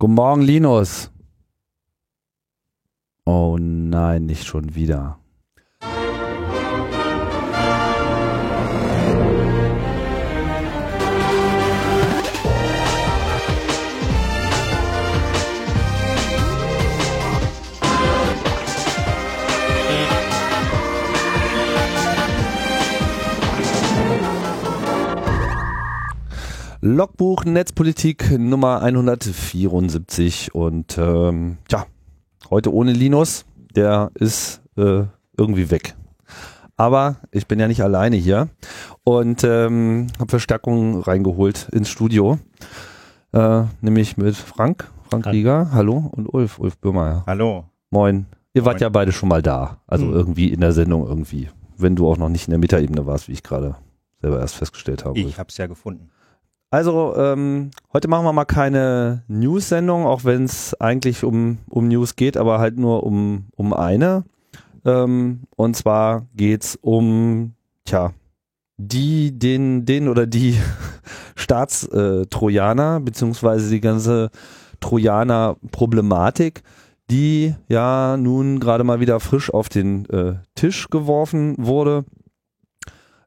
Guten Morgen, Linus. Oh nein, nicht schon wieder. Logbuch Netzpolitik Nummer 174 und ähm, ja, heute ohne Linus, der ist äh, irgendwie weg. Aber ich bin ja nicht alleine hier und ähm, habe Verstärkung reingeholt ins Studio, äh, nämlich mit Frank, Frank Hi. Rieger, hallo und Ulf, Ulf Böhmer. Hallo. Moin. Ihr wart Moin. ja beide schon mal da, also Hm. irgendwie in der Sendung irgendwie, wenn du auch noch nicht in der Metaebene warst, wie ich gerade selber erst festgestellt habe. Ich habe es ja gefunden. Also, ähm, heute machen wir mal keine News-Sendung, auch wenn es eigentlich um, um News geht, aber halt nur um, um eine. Ähm, und zwar geht's um, tja, die, den, den oder die Staatstrojaner, beziehungsweise die ganze Trojaner-Problematik, die ja nun gerade mal wieder frisch auf den äh, Tisch geworfen wurde.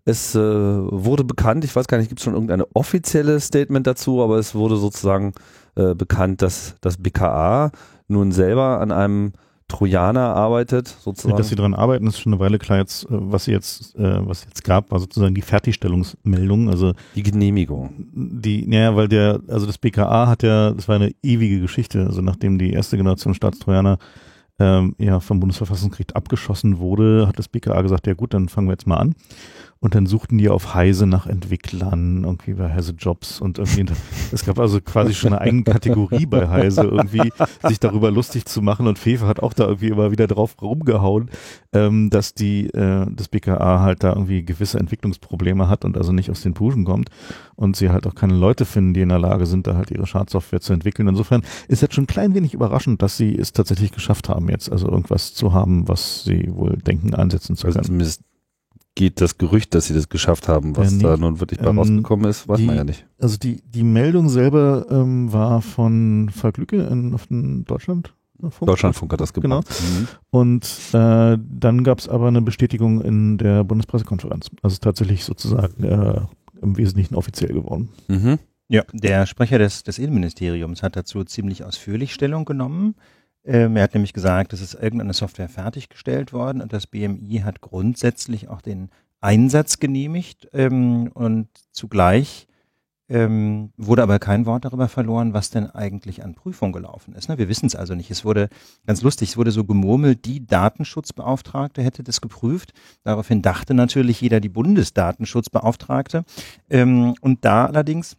Es äh, wurde bekannt, ich weiß gar nicht, gibt es schon irgendeine offizielle Statement dazu, aber es wurde sozusagen äh, bekannt, dass das BKA nun selber an einem Trojaner arbeitet, sozusagen. Dass sie daran arbeiten, ist schon eine Weile klar. Jetzt, äh, was sie jetzt, äh, was jetzt gab, war sozusagen die Fertigstellungsmeldung. Also die Genehmigung. die, naja, weil der, also das BKA hat ja, das war eine ewige Geschichte. Also nachdem die erste Generation Staatstrojaner ähm, ja vom Bundesverfassungsgericht abgeschossen wurde, hat das BKA gesagt, ja gut, dann fangen wir jetzt mal an. Und dann suchten die auf Heise nach Entwicklern, irgendwie bei Heise Jobs und irgendwie, es gab also quasi schon eine eigene Kategorie bei Heise, irgendwie sich darüber lustig zu machen und Fefe hat auch da irgendwie immer wieder drauf rumgehauen, ähm, dass die, äh, das BKA halt da irgendwie gewisse Entwicklungsprobleme hat und also nicht aus den Puschen kommt und sie halt auch keine Leute finden, die in der Lage sind, da halt ihre Schadsoftware zu entwickeln. Insofern ist jetzt schon ein klein wenig überraschend, dass sie es tatsächlich geschafft haben, jetzt also irgendwas zu haben, was sie wohl denken, einsetzen zu Also können. zumindest geht das Gerücht, dass sie das geschafft haben, was Ja, nee. da nun wirklich bei Ähm, rausgekommen ist, weiß die- man ja nicht. Also die, die Meldung selber ähm, war von Falk Lücke in, auf den Deutschland. Deutschlandfunk hat das Genau. gemacht. Mhm. Und äh, dann gab es aber eine Bestätigung in der Bundespressekonferenz. Also tatsächlich sozusagen äh, im Wesentlichen offiziell geworden. Mhm. Ja, der Sprecher des, des Innenministeriums hat dazu ziemlich ausführlich Stellung genommen. Ähm, er hat nämlich gesagt, es ist irgendeine Software fertiggestellt worden und das BMI hat grundsätzlich auch den Einsatz genehmigt ähm, und zugleich ähm, wurde aber kein Wort darüber verloren, was denn eigentlich an Prüfung gelaufen ist. Ne? Wir wissen es also nicht. Es wurde ganz lustig, es wurde so gemurmelt, die Datenschutzbeauftragte hätte das geprüft. Daraufhin dachte natürlich jeder die Bundesdatenschutzbeauftragte. Ähm, und da allerdings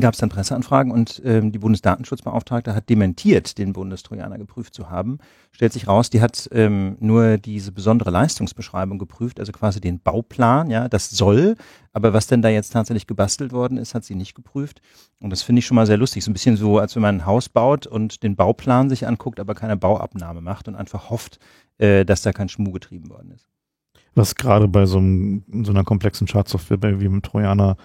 gab es dann Presseanfragen und ähm, die Bundesdatenschutzbeauftragte hat dementiert, den Bundestrojaner geprüft zu haben. Stellt sich raus, die hat ähm, nur diese besondere Leistungsbeschreibung geprüft, also quasi den Bauplan, ja, das soll, aber was denn da jetzt tatsächlich gebastelt worden ist, hat sie nicht geprüft. Und das finde ich schon mal sehr lustig. So ein bisschen so, als wenn man ein Haus baut und den Bauplan sich anguckt, aber keine Bauabnahme macht und einfach hofft, äh, dass da kein Schmuh getrieben worden ist. Was gerade bei so, einem, so einer komplexen Schadsoftware wie mit Trojaner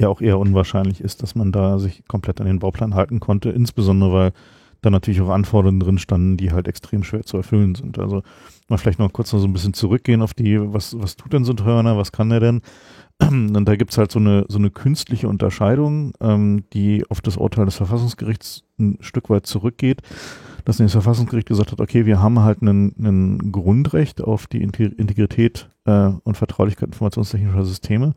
ja auch eher unwahrscheinlich ist, dass man da sich komplett an den Bauplan halten konnte, insbesondere weil da natürlich auch Anforderungen drin standen, die halt extrem schwer zu erfüllen sind. Also mal vielleicht noch kurz noch so ein bisschen zurückgehen auf die, was, was tut denn so ein Trojaner, was kann der denn? Und da gibt's halt so eine, so eine künstliche Unterscheidung, ähm, die auf das Urteil des Verfassungsgerichts ein Stück weit zurückgeht, dass das Verfassungsgericht gesagt hat, okay, wir haben halt einen Grundrecht auf die Inte- Integrität äh, und Vertraulichkeit informationstechnischer Systeme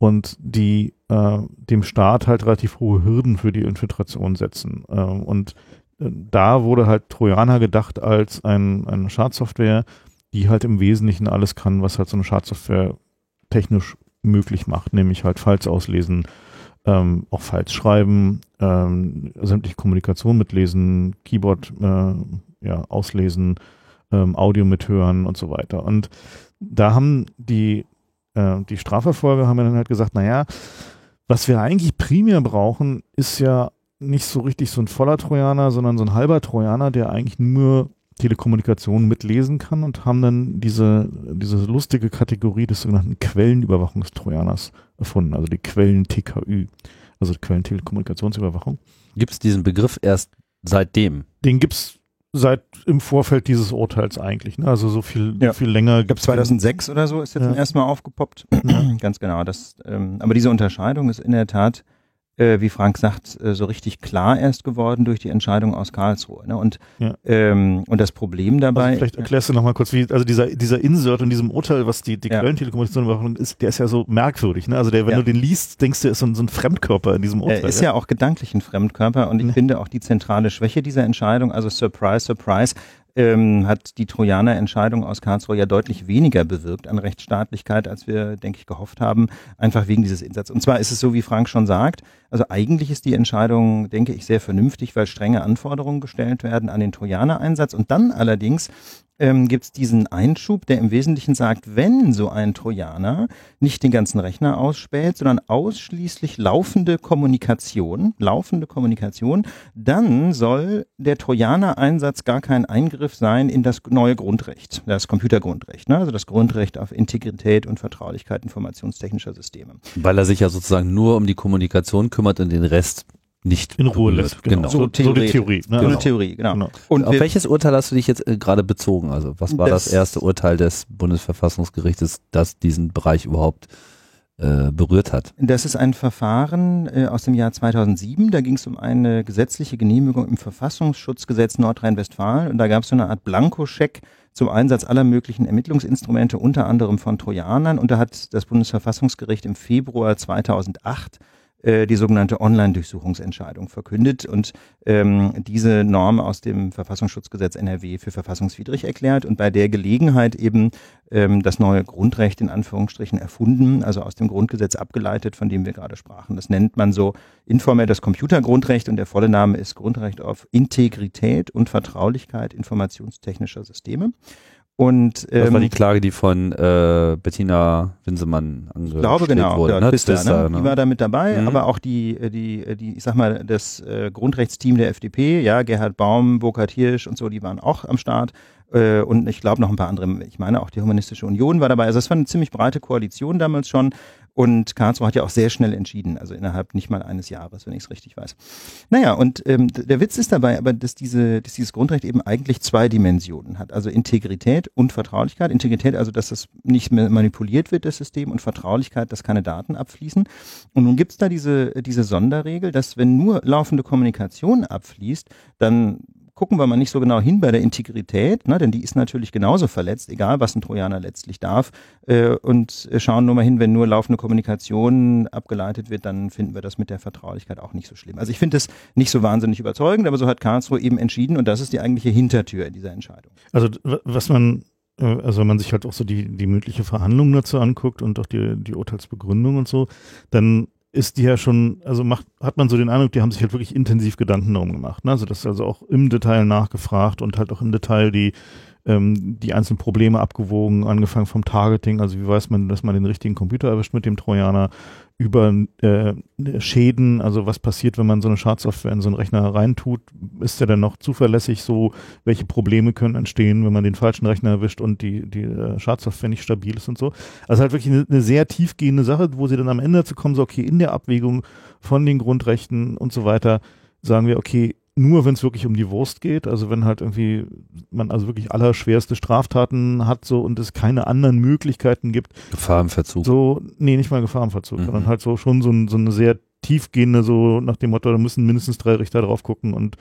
und die äh, dem Staat halt relativ hohe Hürden für die Infiltration setzen. Äh, und da wurde halt Trojaner gedacht als ein, eine Schadsoftware, die halt im Wesentlichen alles kann, was halt so eine Schadsoftware technisch möglich macht, nämlich halt Files auslesen, ähm, auch Files schreiben, ähm, sämtliche Kommunikation mitlesen, Keyboard äh, ja, auslesen, ähm, Audio mithören und so weiter. Und da haben die, äh, die Strafverfolger haben dann halt gesagt, naja, was wir eigentlich primär brauchen, ist ja nicht so richtig so ein voller Trojaner, sondern so ein halber Trojaner, der eigentlich nur Telekommunikation mitlesen kann und haben dann diese, diese lustige Kategorie des sogenannten Quellenüberwachungstrojaners erfunden, also die Quellen-TKÜ, also Quellentelekommunikationsüberwachung. Gibt es diesen Begriff erst seitdem. Den gibt's seit im Vorfeld dieses Urteils eigentlich. Ne? Also so viel, Ja. viel länger. Ich glaube 2006 oder so ist jetzt Ja. zum ersten Mal aufgepoppt. Ganz genau. Das, ähm, aber diese Unterscheidung ist in der Tat, äh, wie Frank sagt, äh, so richtig klar erst geworden durch die Entscheidung aus Karlsruhe. Ne? Und, Ja. ähm, und das Problem dabei. Also vielleicht erklärst du nochmal kurz, wie, also dieser, dieser Insert in diesem Urteil, was die, die Ja. Quellentelekommunikation ist, der ist ja so merkwürdig, ne? Also der, wenn Ja. du den liest, denkst du, er ist so ein, so ein Fremdkörper in diesem Urteil. Er ist ja auch gedanklich ein Fremdkörper und ich finde auch die zentrale Schwäche dieser Entscheidung, also Surprise, Surprise, ähm, hat die Trojaner-Entscheidung aus Karlsruhe ja deutlich weniger bewirkt an Rechtsstaatlichkeit, als wir, denke ich, gehofft haben, einfach wegen dieses Insatzes. Und zwar ist es so, wie Frank schon sagt, also eigentlich ist die Entscheidung, denke ich, sehr vernünftig, weil strenge Anforderungen gestellt werden an den Trojaner-Einsatz und dann allerdings ähm, gibt es diesen Einschub, der im Wesentlichen sagt, wenn so ein Trojaner nicht den ganzen Rechner ausspäht, sondern ausschließlich laufende Kommunikation, laufende Kommunikation, dann soll der Trojaner-Einsatz gar kein Eingriff sein in das neue Grundrecht, das Computergrundrecht, ne? also das Grundrecht auf Integrität und Vertraulichkeit informationstechnischer Systeme. Weil er sich ja sozusagen nur um die Kommunikation kümmert und den Rest nicht in Ruhe lässt. Genau. Genau. So, so die. Theorie. Ne? So eine Theorie, genau. genau. Und Auf welches Urteil hast du dich jetzt äh, gerade bezogen? Also was war das, Das- erste Urteil des Bundesverfassungsgerichtes, das diesen Bereich überhaupt äh, berührt hat? Das ist ein Verfahren äh, aus dem Jahr 2007. Da ging es um eine gesetzliche Genehmigung im Verfassungsschutzgesetz Nordrhein-Westfalen. Und da gab es so eine Art Blankoscheck zum Einsatz aller möglichen Ermittlungsinstrumente, unter anderem von Trojanern. Und da hat das Bundesverfassungsgericht im Februar 2008 äh, die sogenannte Online-Durchsuchungsentscheidung verkündet und ähm, diese Norm aus dem Verfassungsschutzgesetz NRW für verfassungswidrig erklärt und bei der Gelegenheit eben ähm, das neue Grundrecht in Anführungsstrichen erfunden, also aus dem Grundgesetz abgeleitet, von dem wir gerade sprachen. Das nennt man so informell das Computergrundrecht und der volle Name ist Grundrecht auf Integrität und Vertraulichkeit informationstechnischer Systeme. Und Das war ähm, die Klage, die von äh, Bettina Winsemann ich glaube angestellt genau, wurde. ne? Twister, Twister, ne? die war da mit dabei, Mhm. aber auch die, äh, die, äh, die, ich sag mal, das äh, Grundrechtsteam der FDP, ja, Gerhard Baum, Burkhard Hirsch und so, die waren auch am Start. Äh, und ich glaube noch ein paar andere, ich meine auch die Humanistische Union war dabei. Also es war eine ziemlich breite Koalition damals schon. Und Karlsruhe hat ja auch sehr schnell entschieden, also innerhalb nicht mal eines Jahres, wenn ich es richtig weiß. Naja, und ähm, der Witz ist dabei aber, dass, diese, dass dieses Grundrecht eben eigentlich zwei Dimensionen hat. Also Integrität und Vertraulichkeit. Integrität, also dass das nicht mehr manipuliert wird, das System, und Vertraulichkeit, dass keine Daten abfließen. Und nun gibt es da diese, diese Sonderregel, dass wenn nur laufende Kommunikation abfließt, dann gucken wir mal nicht so genau hin bei der Integrität, ne, denn die ist natürlich genauso verletzt, egal was ein Trojaner letztlich darf, äh, und schauen nur mal hin, wenn nur laufende Kommunikation abgeleitet wird, dann finden wir das mit der Vertraulichkeit auch nicht so schlimm. Also ich finde es nicht so wahnsinnig überzeugend, aber so hat Karlsruhe eben entschieden und das ist die eigentliche Hintertür in dieser Entscheidung. Also was man, äh, also wenn man sich halt auch so die, die mündliche Verhandlung dazu anguckt und auch die, die Urteilsbegründung und so, dann ist die ja schon, also macht, hat man so den Eindruck, die haben sich halt wirklich intensiv Gedanken darum gemacht. Ne? Also das ist also auch im Detail nachgefragt und halt auch im Detail die, ähm, die einzelnen Probleme abgewogen, angefangen vom Targeting, also wie weiß man, dass man den richtigen Computer erwischt mit dem Trojaner, über äh, Schäden, also was passiert, wenn man so eine Schadsoftware in so einen Rechner reintut, ist der dann noch zuverlässig so, welche Probleme können entstehen, wenn man den falschen Rechner erwischt und die, die äh, Schadsoftware nicht stabil ist und so. Also halt wirklich eine, eine sehr tiefgehende Sache, wo sie dann am Ende dazu kommen, so okay, in der Abwägung von den Grundrechten und so weiter, sagen wir, okay, nur wenn es wirklich um die Wurst geht, also wenn halt irgendwie man also wirklich allerschwerste Straftaten hat so und es keine anderen Möglichkeiten gibt, Gefahr im Verzug. so, nee, nicht mal Gefahrenverzug, Mhm. sondern halt so schon so, ein, so eine sehr tiefgehende, so nach dem Motto, da müssen mindestens drei Richter drauf gucken und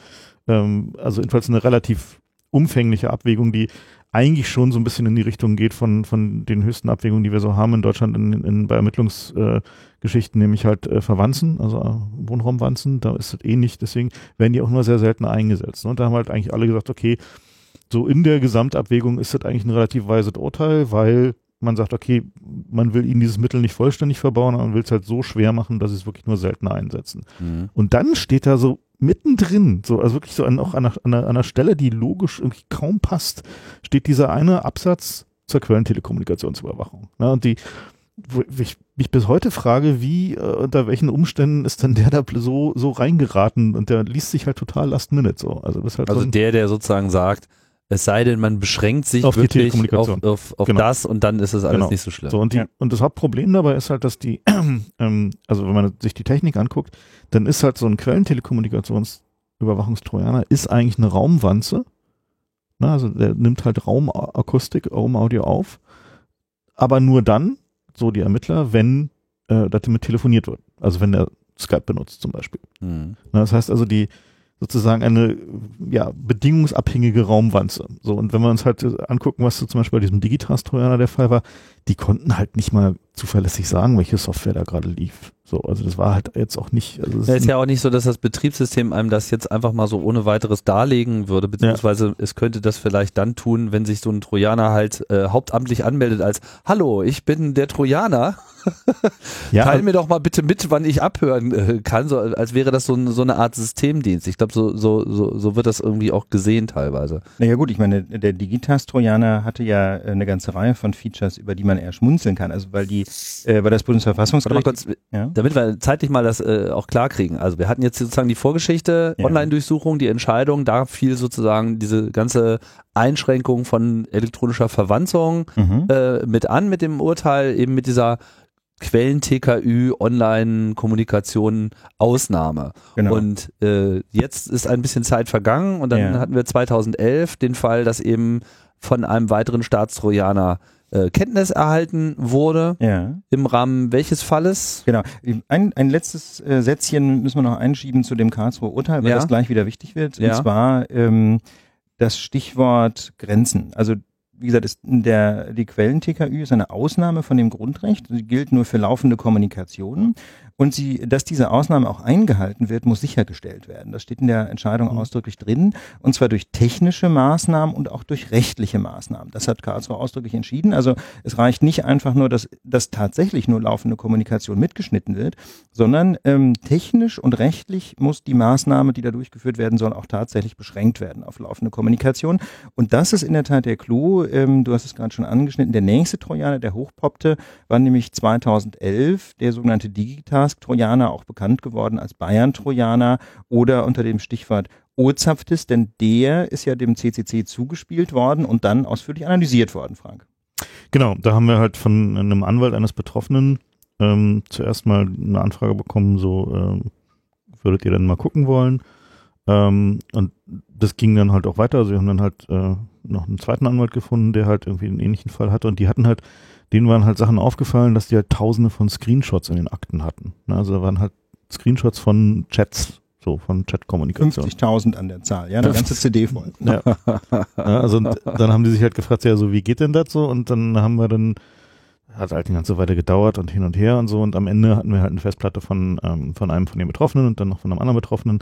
ähm, also jedenfalls eine relativ umfängliche Abwägung, die eigentlich schon so ein bisschen in die Richtung geht von, von den höchsten Abwägungen, die wir so haben in Deutschland in, in, bei Ermittlungsgeschichten, nämlich halt äh, Verwanzen, also äh, Wohnraumwanzen, da ist es ähnlich, deswegen werden die auch nur sehr selten eingesetzt. Ne? Und da haben halt eigentlich alle gesagt, okay, so in der Gesamtabwägung ist das eigentlich ein relativ weises Urteil, weil man sagt, okay, man will ihnen dieses Mittel nicht vollständig verbauen, aber man will es halt so schwer machen, dass sie es wirklich nur selten einsetzen. Mhm. Und dann steht da so mittendrin, so, also wirklich so an, auch an einer, an, einer, Stelle, die logisch irgendwie kaum passt, steht dieser eine Absatz zur Quellentelekommunikationsüberwachung. Ne, und die, wo ich mich bis heute frage, wie, äh, unter welchen Umständen ist denn der da so, so reingeraten und der liest sich halt total last minute so. Also das halt Also so der, der sozusagen sagt, es sei denn, man beschränkt sich Auf die wirklich auf, Telekommunikation. auf, auf Genau. das und dann ist es alles Genau. nicht so schlimm. So, und, die, Ja. und das Hauptproblem dabei ist halt, dass die, ähm, also wenn man sich die Technik anguckt, dann ist halt so ein Quellentelekommunikations Überwachungstrojaner ist eigentlich eine Raumwanze. Na, also der nimmt halt Raumakustik, Raumaudio auf. Aber nur dann, so die Ermittler, wenn äh, damit telefoniert wird. Also wenn er Skype benutzt zum Beispiel. Hm. Na, das heißt also, die sozusagen eine ja, bedingungsabhängige Raumwanze. So, und wenn wir uns halt angucken, was so zum Beispiel bei diesem Digitask-Trojaner der Fall war, die konnten halt nicht mal zuverlässig sagen, welche Software da gerade lief. So, also das war halt jetzt auch nicht. Also es Ja, ist ja auch nicht so, dass das Betriebssystem einem das jetzt einfach mal so ohne weiteres darlegen würde, beziehungsweise es könnte das vielleicht dann tun, wenn sich so ein Trojaner halt äh, hauptamtlich anmeldet als Hallo, ich bin der Trojaner. ja, Teil mir doch mal bitte mit, wann ich abhören äh, kann, so als wäre das so, ein, so eine Art Systemdienst. Ich glaube, so, so, so, so wird das irgendwie auch gesehen teilweise. Naja gut, ich meine, der Digitas-Trojaner hatte ja äh, eine ganze Reihe von Features, über die man eher schmunzeln kann. Also weil die, äh, weil das Warte mal Bundesverfassungsgericht... kurz, ja? damit wir zeitlich mal das äh, auch klar kriegen. Also wir hatten jetzt sozusagen die Vorgeschichte, Ja. Online-Durchsuchung, die Entscheidung, da fiel sozusagen diese ganze Einschränkung von elektronischer Verwanzung Mhm. äh, mit an, mit dem Urteil, eben mit dieser Quellen-TKÜ, Online-Kommunikation Ausnahme. genau. Und äh, jetzt ist ein bisschen Zeit vergangen und dann Ja. hatten wir 2011 den Fall, dass eben von einem weiteren Staatstrojaner äh, Kenntnis erhalten wurde. ja. Im Rahmen welches Falles? Genau. Ein, ein letztes äh, Sätzchen müssen wir noch einschieben zu dem Karlsruher Urteil, weil Ja. das gleich wieder wichtig wird. Ja. Und zwar ähm, das Stichwort Grenzen. Also wie gesagt, ist der, die Quellen-TKÜ ist eine Ausnahme von dem Grundrecht. Sie gilt nur für laufende Kommunikation. Und sie, dass diese Ausnahme auch eingehalten wird, muss sichergestellt werden. Das steht in der Entscheidung Mhm. ausdrücklich drin. Und zwar durch technische Maßnahmen und auch durch rechtliche Maßnahmen. Das hat Karlsruhe ausdrücklich entschieden. Also es reicht nicht einfach nur, dass, dass tatsächlich nur laufende Kommunikation mitgeschnitten wird, sondern ähm, technisch und rechtlich muss die Maßnahme, die da durchgeführt werden soll, auch tatsächlich beschränkt werden auf laufende Kommunikation. Und das ist in der Tat der Clou. Ähm, du hast es gerade schon angeschnitten. Der nächste Trojaner, der hochpoppte, war nämlich 2011 der sogenannte Digitask-Trojaner, auch bekannt geworden als Bayern-Trojaner oder unter dem Stichwort OZAPTIS, denn der ist ja dem CCC zugespielt worden und dann ausführlich analysiert worden, Frank. Genau, da haben wir halt von einem Anwalt eines Betroffenen ähm, zuerst mal eine Anfrage bekommen, so ähm, würdet ihr denn mal gucken wollen? Ähm, und das ging dann halt auch weiter. Also wir haben dann halt äh, noch einen zweiten Anwalt gefunden, der halt irgendwie einen ähnlichen Fall hatte und die hatten halt, denen waren halt Sachen aufgefallen, dass die halt tausende von Screenshots in den Akten hatten. Ne? Also da waren halt Screenshots von Chats, so von Chatkommunikation. 50.000 an der Zahl, ja, eine ganze CD voll. Ja. ja also dann haben die sich halt gefragt, ja, so wie geht denn das so? Und dann haben wir dann, hat halt eine ganze Weile gedauert und hin und her und so. Und am Ende hatten wir halt eine Festplatte von, ähm, von einem von den Betroffenen und dann noch von einem anderen Betroffenen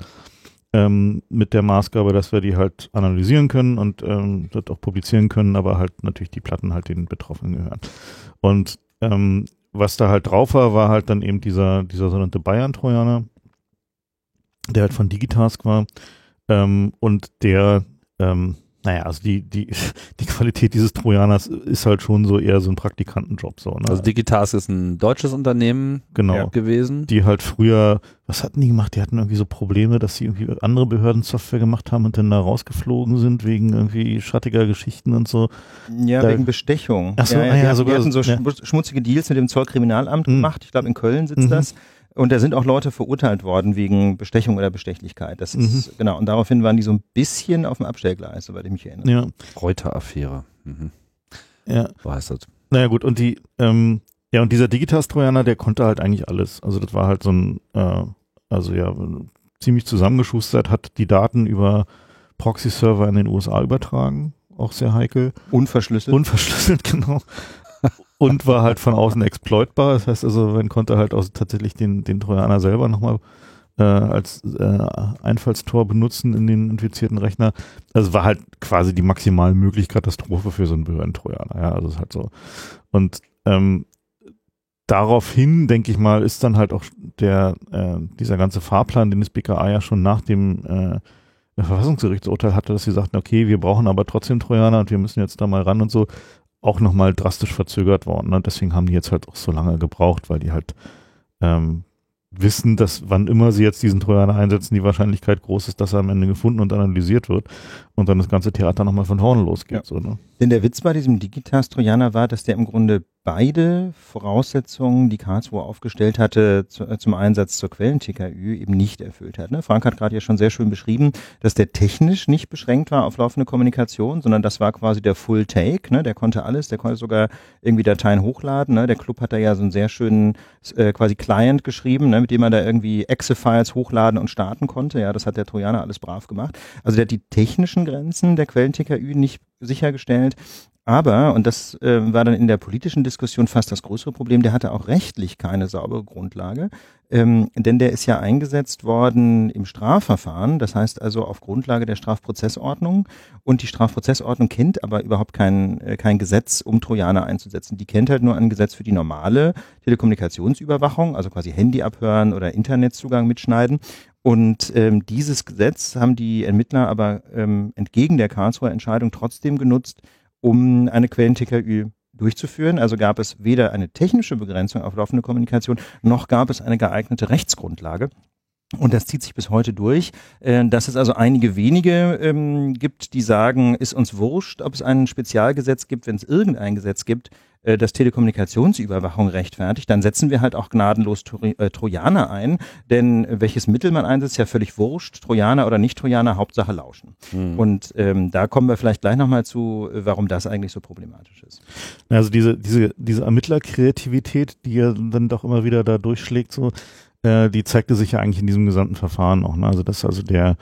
ähm, mit der Maßgabe, dass wir die halt analysieren können und ähm, dort auch publizieren können, aber halt natürlich die Platten halt den Betroffenen gehören. Und ähm, was da halt drauf war, war halt dann eben dieser, dieser sogenannte Bayern-Trojaner, der halt von Digitask war ähm, und der, ähm, naja, also die, die, die Qualität dieses Trojaners ist halt schon so eher so ein Praktikantenjob so. Ne? Also Digitask ist ein deutsches Unternehmen genau. Ja. gewesen. Die halt früher, was hatten die gemacht? Die hatten irgendwie so Probleme, dass sie irgendwie andere Behörden Software gemacht haben und dann da rausgeflogen sind wegen irgendwie schattiger Geschichten und so. Ja, Da- wegen Bestechung. Ach so, ja, ah ja, ja, die, hatten- sogar die hatten so ja. schmu- schmutzige Deals mit dem Zollkriminalamt Mhm. gemacht. Ich glaube, in Köln sitzt Mhm. das. Und da sind auch Leute verurteilt worden wegen Bestechung oder Bestechlichkeit. Das ist, Mhm. genau. Und daraufhin waren die so ein bisschen auf dem Abstellgleis, soweit ich mich erinnere. Ja, Reuter-Affäre. Mhm. ja. So heißt das. Naja gut, und die, ähm, ja, und dieser Digitas-Trojaner, der konnte halt eigentlich alles. Also das war halt so ein, äh, also ja, ziemlich zusammengeschustert, hat die Daten über Proxy-Server in den USA übertragen, auch sehr heikel. Unverschlüsselt. Unverschlüsselt, genau. Und war halt von außen exploitbar. Das heißt also, man konnte halt auch tatsächlich den, den Trojaner selber nochmal äh, als äh, Einfallstor benutzen in den infizierten Rechner. Also war halt quasi die maximal mögliche Katastrophe für so einen Behördentrojaner. Ja, also ist halt so. Und ähm, daraufhin, denke ich mal, ist dann halt auch der äh, dieser ganze Fahrplan, den das BKA ja schon nach dem äh, Verfassungsgerichtsurteil hatte, dass sie sagten, okay, wir brauchen aber trotzdem Trojaner und wir müssen jetzt da mal ran und so, auch nochmal drastisch verzögert worden. Ne? Deswegen haben die jetzt halt auch so lange gebraucht, weil die halt ähm, wissen, dass wann immer sie jetzt diesen Trojaner einsetzen, die Wahrscheinlichkeit groß ist, dass er am Ende gefunden und analysiert wird und dann das ganze Theater nochmal von vorne losgeht. Ja. So, ne? Denn der Witz bei diesem Digitas-Trojaner war, dass der im Grunde beide Voraussetzungen, die Karlsruhe aufgestellt hatte, zu, äh, zum Einsatz zur Quellen-TKÜ eben nicht erfüllt hat. Ne? Frank hat gerade ja schon sehr schön beschrieben, dass der technisch nicht beschränkt war auf laufende Kommunikation, sondern das war quasi der Full Take. Ne? Der konnte alles, der konnte sogar irgendwie Dateien hochladen. Ne? Der Club hat da ja so einen sehr schönen äh, quasi Client geschrieben, ne? mit dem man da irgendwie Exe-Files hochladen und starten konnte. Ja, das hat der Trojaner alles brav gemacht. Also der hat die technischen Grenzen der Quellen-TKÜ nicht sichergestellt. Aber, und das äh, war dann in der politischen Diskussion fast das größere Problem, der hatte auch rechtlich keine saubere Grundlage, ähm, denn der ist ja eingesetzt worden im Strafverfahren, das heißt also auf Grundlage der Strafprozessordnung. Und die Strafprozessordnung kennt aber überhaupt kein, äh, kein Gesetz, um Trojaner einzusetzen. Die kennt halt nur ein Gesetz für die normale Telekommunikationsüberwachung, also quasi Handy abhören oder Internetzugang mitschneiden. Und ähm, dieses Gesetz haben die Ermittler aber ähm, entgegen der Karlsruher Entscheidung trotzdem genutzt, um eine Quellen-TKÜ durchzuführen. Also gab es weder eine technische Begrenzung auf laufende Kommunikation, noch gab es eine geeignete Rechtsgrundlage. Und das zieht sich bis heute durch, äh, dass es also einige wenige ähm, gibt, die sagen, ist uns wurscht, ob es ein Spezialgesetz gibt, wenn es irgendein Gesetz gibt, äh, das Telekommunikationsüberwachung rechtfertigt, dann setzen wir halt auch gnadenlos äh, Trojaner ein, denn welches Mittel man einsetzt, ja völlig wurscht, Trojaner oder nicht Trojaner, Hauptsache lauschen. Mhm. Und ähm, da kommen wir vielleicht gleich nochmal zu, warum das eigentlich so problematisch ist. Also diese, diese, diese Ermittlerkreativität, die ja dann doch immer wieder da durchschlägt, so äh, die zeigte sich ja eigentlich in diesem gesamten Verfahren auch. Ne? Also dass also der,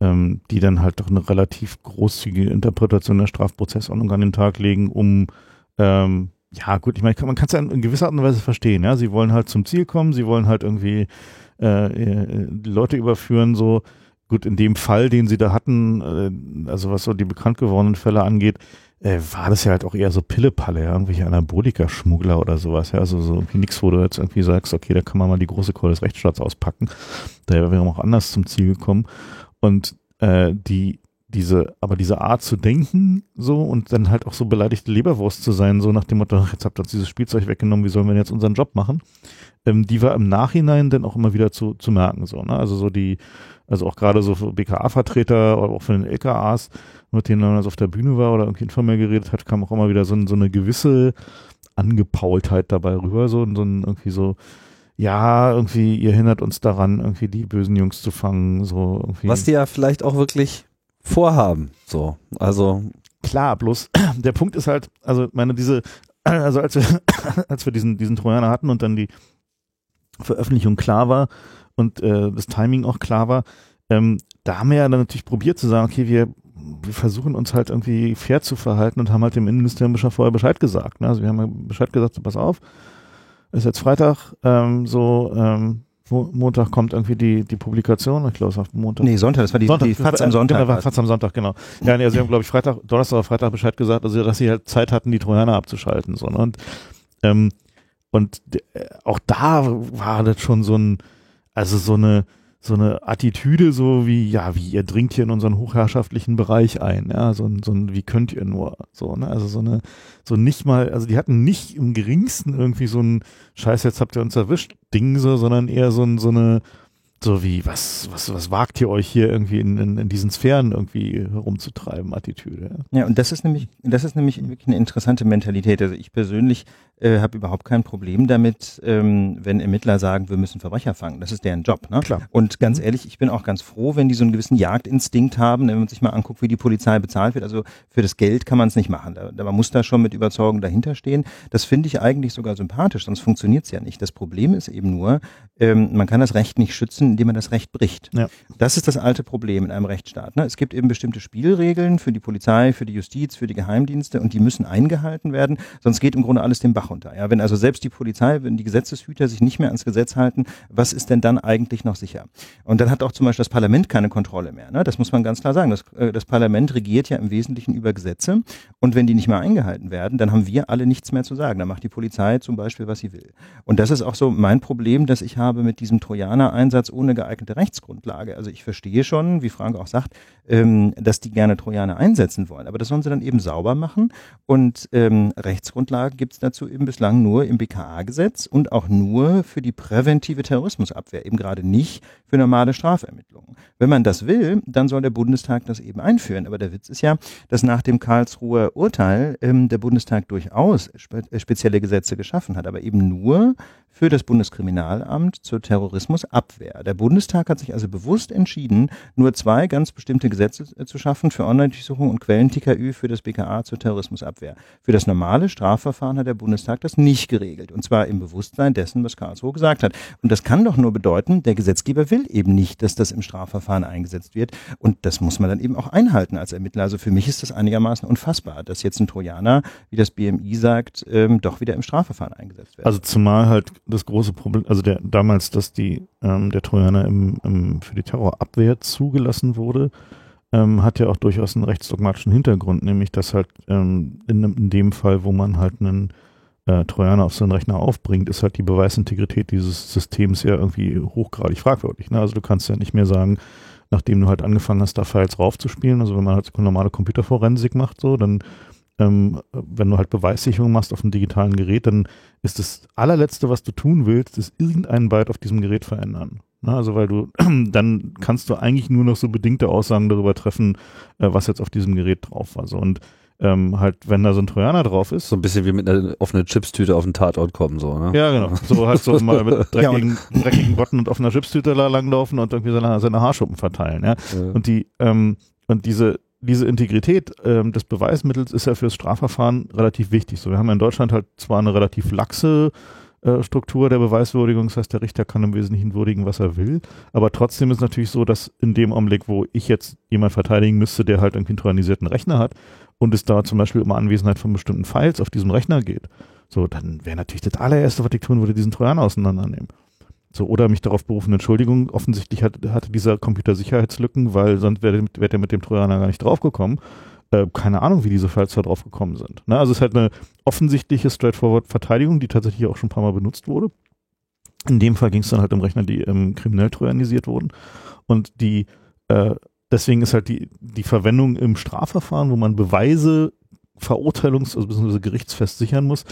ähm, die dann halt doch eine relativ großzügige Interpretation der Strafprozessordnung an den Tag legen, um ähm, ja gut, ich meine, man kann es ja in gewisser Art und Weise verstehen, ja. Sie wollen halt zum Ziel kommen, sie wollen halt irgendwie äh, äh Leute überführen, so gut, in dem Fall, den sie da hatten, äh, also was so die bekannt gewordenen Fälle angeht, äh, war das ja halt auch eher so Pillepalle, ja, irgendwelche Anabolika-Schmuggler oder sowas, ja, also so nichts, wo du jetzt irgendwie sagst, okay, da kann man mal die große Keule des Rechtsstaats auspacken. Daher wäre man auch anders zum Ziel gekommen. Und äh, die, diese, aber diese Art zu denken, so, und dann halt auch so beleidigte Leberwurst zu sein, so nach dem Motto, ach, jetzt habt ihr uns dieses Spielzeug weggenommen, wie sollen wir jetzt unseren Job machen? Ähm, die war im Nachhinein dann auch immer wieder zu, zu merken, so, ne, also so die, also auch gerade so für BKA-Vertreter oder auch für den LKAs, mit denen man also auf der Bühne war oder irgendwie informell geredet hat, kam auch immer wieder so, so eine gewisse Angepaultheit dabei rüber, so, so ein irgendwie so, ja, irgendwie, ihr hindert uns daran, irgendwie die bösen Jungs zu fangen, so irgendwie. Was die ja vielleicht auch wirklich vorhaben, so, also. Klar, bloß der Punkt ist halt, also meine, diese, also als wir, als wir diesen, diesen Trojaner hatten und dann die Veröffentlichung klar war, und äh, das Timing auch klar war, ähm, da haben wir ja dann natürlich probiert zu sagen, okay, wir, wir versuchen uns halt irgendwie fair zu verhalten und haben halt dem Innenministerium schon vorher Bescheid gesagt. Ne? Also wir haben ja Bescheid gesagt, so, pass auf, ist jetzt Freitag, ähm, so ähm, Montag kommt irgendwie die, die Publikation, ich glaube es war Montag. Nee, Sonntag, das war die, Sonntag, die Fatz am Sonntag. Genau, Fatz am Sonntag, genau. Ja, nee, also sie haben, glaube ich, Freitag, Donnerstag oder Freitag Bescheid gesagt, also dass sie halt Zeit hatten, die Trojaner abzuschalten. So, ne? Und, ähm, und äh, auch da war das schon so ein, also so eine, so eine Attitüde, so wie, ja, wie ihr dringt hier in unseren hochherrschaftlichen Bereich ein, ja, so ein, so ein, wie könnt ihr nur, so, ne, also so eine, so nicht mal, also die hatten nicht im geringsten irgendwie so ein Scheiß, jetzt habt ihr uns erwischt, Ding, so, sondern eher so ein, so eine, so wie, was, was, was wagt ihr euch hier irgendwie in, in, in diesen Sphären irgendwie herumzutreiben, Attitüde. Ja. ja, und das ist nämlich, das ist nämlich wirklich eine interessante Mentalität. Also ich persönlich äh, habe überhaupt kein Problem damit, ähm, wenn Ermittler sagen, wir müssen Verbrecher fangen. Das ist deren Job. Ne? Klar. Und ganz mhm. ehrlich, ich bin auch ganz froh, wenn die so einen gewissen Jagdinstinkt haben, wenn man sich mal anguckt, wie die Polizei bezahlt wird. Also für das Geld kann man es nicht machen. Da, man muss da schon mit Überzeugung dahinter stehen. Das finde ich eigentlich sogar sympathisch, sonst funktioniert es ja nicht. Das Problem ist eben nur, ähm, man kann das Recht nicht schützen, indem man das Recht bricht. Ja. Das ist das alte Problem in einem Rechtsstaat. Ne? Es gibt eben bestimmte Spielregeln für die Polizei, für die Justiz, für die Geheimdienste und die müssen eingehalten werden, sonst geht im Grunde alles den Bach Bach runter. Ja, wenn also selbst die Polizei, wenn die Gesetzeshüter sich nicht mehr ans Gesetz halten, was ist denn dann eigentlich noch sicher? Und dann hat auch zum Beispiel das Parlament keine Kontrolle mehr. Ne? Das muss man ganz klar sagen. Das, äh, das Parlament regiert ja im Wesentlichen über Gesetze. Und wenn die nicht mehr eingehalten werden, dann haben wir alle nichts mehr zu sagen. Dann macht die Polizei zum Beispiel, was sie will. Und das ist auch so mein Problem, das ich habe mit diesem Trojaner-Einsatz ohne geeignete Rechtsgrundlage. Also ich verstehe schon, wie Frank auch sagt, ähm, dass die gerne Trojaner einsetzen wollen. Aber das sollen sie dann eben sauber machen. Und ähm, Rechtsgrundlage gibt es dazu eben bislang nur im BKA-Gesetz und auch nur für die präventive Terrorismusabwehr, eben gerade nicht für normale Strafermittlungen. Wenn man das will, dann soll der Bundestag das eben einführen. Aber der Witz ist ja, dass nach dem Karlsruher Urteil ähm, der Bundestag durchaus spe äh, spezielle Gesetze geschaffen hat, aber eben nur für das Bundeskriminalamt zur Terrorismusabwehr. Der Bundestag hat sich also bewusst entschieden, nur zwei ganz bestimmte Gesetze äh, zu schaffen für Online-Durchsuchung und Quellen-TKÜ für das BKA zur Terrorismusabwehr. Für das normale Strafverfahren hat der Bundestag das nicht geregelt. Und zwar im Bewusstsein dessen, was Karlsruhe gesagt hat. Und das kann doch nur bedeuten, der Gesetzgeber will eben nicht, dass das im Strafverfahren eingesetzt wird. Und das muss man dann eben auch einhalten als Ermittler. Also für mich ist das einigermaßen unfassbar, dass jetzt ein Trojaner, wie das BMI sagt, ähm, doch wieder im Strafverfahren eingesetzt wird. Also zumal halt das große Problem, also der damals, dass die ähm, der Trojaner im, im, für die Terrorabwehr zugelassen wurde, ähm, hat ja auch durchaus einen rechtsdogmatischen Hintergrund, nämlich dass halt ähm, in, in dem Fall, wo man halt einen äh, Trojaner auf so einen Rechner aufbringt, ist halt die Beweisintegrität dieses Systems ja irgendwie hochgradig fragwürdig. Ne? Also du kannst ja nicht mehr sagen, nachdem du halt angefangen hast, da Files raufzuspielen, also wenn man halt normale Computerforensik macht, so, dann ähm, wenn du halt Beweissicherung machst auf einem digitalen Gerät, dann ist das allerletzte, was du tun willst, ist irgendeinen Byte auf diesem Gerät verändern. Na, ne? also weil du, dann kannst du eigentlich nur noch so bedingte Aussagen darüber treffen, äh, was jetzt auf diesem Gerät drauf war. So. Und ähm, halt, wenn da so ein Trojaner drauf ist. So ein bisschen wie mit einer offenen Chipstüte auf den Tatort kommen, so, ne? Ja, genau. So halt so mal mit dreckigen, dreckigen Botten und auf einer Chipstüte langlaufen und irgendwie seine, seine Haarschuppen verteilen, ja. ja. Und die, ähm, und diese, diese Integrität ähm, des Beweismittels ist ja fürs Strafverfahren relativ wichtig. So, wir haben ja in Deutschland halt zwar eine relativ laxe äh, Struktur der Beweiswürdigung, das heißt, der Richter kann im Wesentlichen würdigen, was er will, aber trotzdem ist natürlich so, dass in dem Augenblick, wo ich jetzt jemand verteidigen müsste, der halt irgendwie einen tyrannisierten Rechner hat, und es da zum Beispiel um Anwesenheit von bestimmten Files auf diesem Rechner geht, so, dann wäre natürlich das allererste, was ich tun würde, diesen Trojaner auseinandernehmen. So, oder mich darauf berufen, Entschuldigung, offensichtlich hat, hatte dieser Computer Sicherheitslücken, weil sonst wäre wär der mit dem Trojaner gar nicht draufgekommen. Äh, keine Ahnung, wie diese Files da draufgekommen sind. Ne? Also es ist halt eine offensichtliche straightforward Verteidigung, die tatsächlich auch schon ein paar Mal benutzt wurde. In dem Fall ging es dann halt um Rechner, die ähm, kriminell trojanisiert wurden. Und die äh, deswegen ist halt die, die Verwendung im Strafverfahren, wo man Beweise verurteilungs-, also beziehungsweise gerichtsfest sichern muss,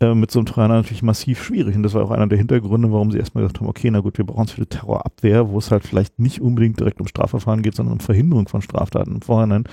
äh, mit so einem Trojaner natürlich massiv schwierig. Und das war auch einer der Hintergründe, warum sie erstmal gesagt haben, okay, na gut, wir brauchen es für die Terrorabwehr, wo es halt vielleicht nicht unbedingt direkt um Strafverfahren geht, sondern um Verhinderung von Straftaten im Vorhinein,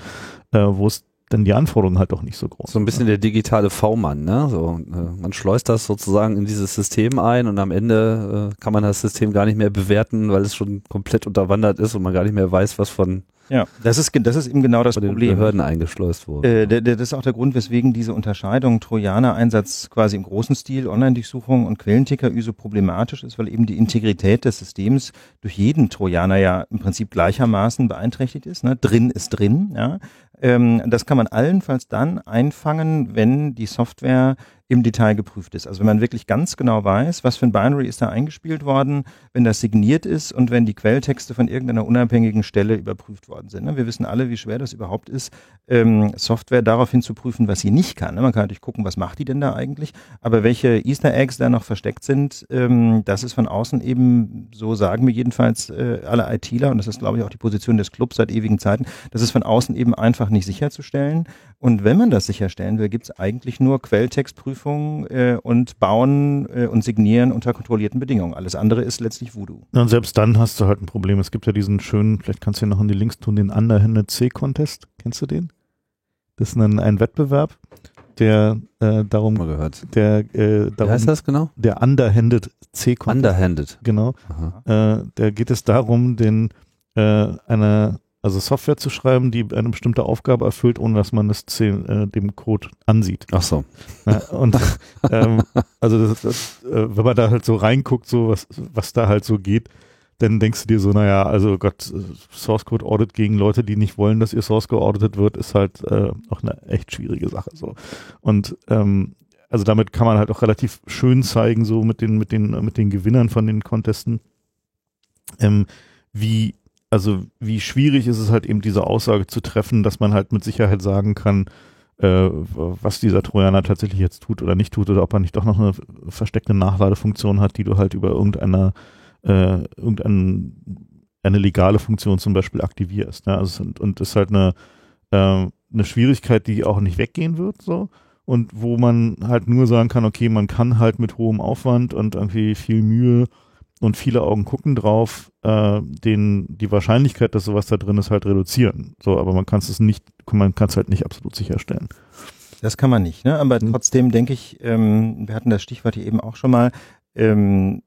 äh, wo es dann die Anforderungen halt doch nicht so groß. So ein bisschen der digitale V-Mann, ne? So, äh, man schleust das sozusagen in dieses System ein und am Ende äh, kann man das System gar nicht mehr bewerten, weil es schon komplett unterwandert ist und man gar nicht mehr weiß, was von ja, das ist, das ist eben genau das von Problem. Den Behörden eingeschleust wurde. Äh, das ist auch der Grund, weswegen diese Unterscheidung Trojaner-Einsatz quasi im großen Stil, Online-Durchsuchung und Quellenticker so problematisch ist, weil eben die Integrität des Systems durch jeden Trojaner ja im Prinzip gleichermaßen beeinträchtigt ist. Ne? Drin ist drin, ja. Ähm, das kann man allenfalls dann einfangen, wenn die Software im Detail geprüft ist. Also wenn man wirklich ganz genau weiß, was für ein Binary ist da eingespielt worden, wenn das signiert ist und wenn die Quelltexte von irgendeiner unabhängigen Stelle überprüft worden sind. Ne? Wir wissen alle, wie schwer das überhaupt ist, ähm, Software daraufhin zu prüfen, was sie nicht kann. Ne? Man kann natürlich gucken, was macht die denn da eigentlich, aber welche Easter Eggs da noch versteckt sind, ähm, das ist von außen eben, so sagen wir jedenfalls äh, alle ITler, und das ist glaube ich auch die Position des Clubs seit ewigen Zeiten, das ist von außen eben einfach nicht sicherzustellen. Und wenn man das sicherstellen will, gibt es eigentlich nur Quelltextprüfung äh, und Bauen äh, und Signieren unter kontrollierten Bedingungen. Alles andere ist letztlich Voodoo. Und selbst dann hast du halt ein Problem. Es gibt ja diesen schönen, vielleicht kannst du ja noch in die Links tun, den Underhanded C-Contest. Kennst du den? Das ist ein, ein Wettbewerb, der äh, darum, Mal gehört. der äh, darum, Wie heißt das genau? Der Underhanded C-Contest. Underhanded. Genau. Äh, da geht es darum, den äh, eine also Software zu schreiben, die eine bestimmte Aufgabe erfüllt, ohne dass man es äh, dem Code ansieht. Ach so. Ja, und ähm, also das, das, äh, wenn man da halt so reinguckt, so was, was da halt so geht, dann denkst du dir so, naja, also Gott, Source Code Audit gegen Leute, die nicht wollen, dass ihr Source Code audited wird, ist halt äh, auch eine echt schwierige Sache. So. Und ähm, also damit kann man halt auch relativ schön zeigen, so mit den, mit den, mit den Gewinnern von den Contesten, ähm, wie also wie schwierig ist es halt eben diese Aussage zu treffen, dass man halt mit Sicherheit sagen kann, äh, was dieser Trojaner tatsächlich jetzt tut oder nicht tut oder ob er nicht doch noch eine versteckte Nachladefunktion hat, die du halt über irgendeine, äh, irgendeine eine legale Funktion zum Beispiel aktivierst. Ne? Also, und, und ist halt eine, äh, eine Schwierigkeit, die auch nicht weggehen wird, so. und wo man halt nur sagen kann, okay, man kann halt mit hohem Aufwand und irgendwie viel Mühe und viele Augen gucken drauf, äh, den, die Wahrscheinlichkeit, dass sowas da drin ist, halt reduzieren. So, aber man kann es nicht, man kann es halt nicht absolut sicherstellen. Das kann man nicht, ne? Aber trotzdem denke ich, ähm, wir hatten das Stichwort hier eben auch schon mal, ähm,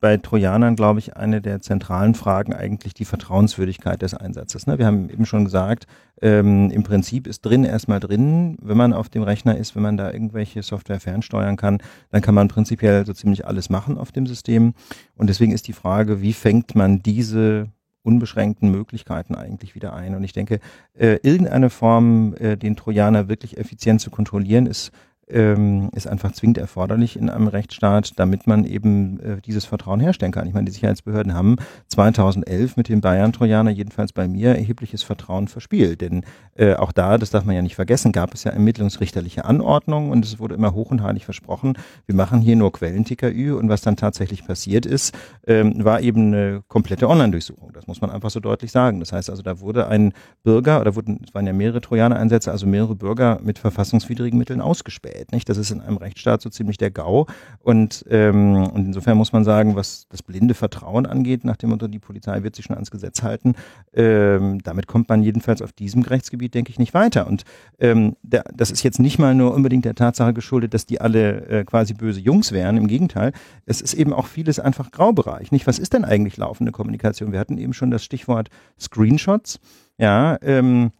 bei Trojanern, glaube ich, eine der zentralen Fragen eigentlich die Vertrauenswürdigkeit des Einsatzes. Ne? Wir haben eben schon gesagt, ähm, im Prinzip ist drin erstmal drin, wenn man auf dem Rechner ist, wenn man da irgendwelche Software fernsteuern kann, dann kann man prinzipiell so ziemlich alles machen auf dem System. Und deswegen ist die Frage, wie fängt man diese unbeschränkten Möglichkeiten eigentlich wieder ein. Und ich denke, äh, irgendeine Form, äh, den Trojaner wirklich effizient zu kontrollieren, ist ähm, ist einfach zwingend erforderlich in einem Rechtsstaat, damit man eben äh, dieses Vertrauen herstellen kann. Ich meine, die Sicherheitsbehörden haben 2011 mit dem Bayern-Trojaner jedenfalls bei mir erhebliches Vertrauen verspielt. Denn äh, auch da, das darf man ja nicht vergessen, gab es ja ermittlungsrichterliche Anordnungen und es wurde immer hoch und heilig versprochen, wir machen hier nur Quellen-TKÜ und was dann tatsächlich passiert ist, ähm, war eben eine komplette Online-Durchsuchung. Das muss man einfach so deutlich sagen. Das heißt also, da wurde ein Bürger, oder wurden, es waren ja mehrere Trojaner-Einsätze, also mehrere Bürger mit verfassungswidrigen Mitteln ausgespäht gerät. Nicht? Das ist in einem Rechtsstaat so ziemlich der GAU. Und, ähm, und insofern muss man sagen, was das blinde Vertrauen angeht, nach dem Motto, die Polizei wird sich schon ans Gesetz halten, ähm, damit kommt man jedenfalls auf diesem Rechtsgebiet, denke ich, nicht weiter. Und ähm, der, das ist jetzt nicht mal nur unbedingt der Tatsache geschuldet, dass die alle äh, quasi böse Jungs wären. Im Gegenteil, es ist eben auch vieles einfach Graubereich. Nicht? Was ist denn eigentlich laufende Kommunikation? Wir hatten eben schon das Stichwort Screenshots. Ja, ähm,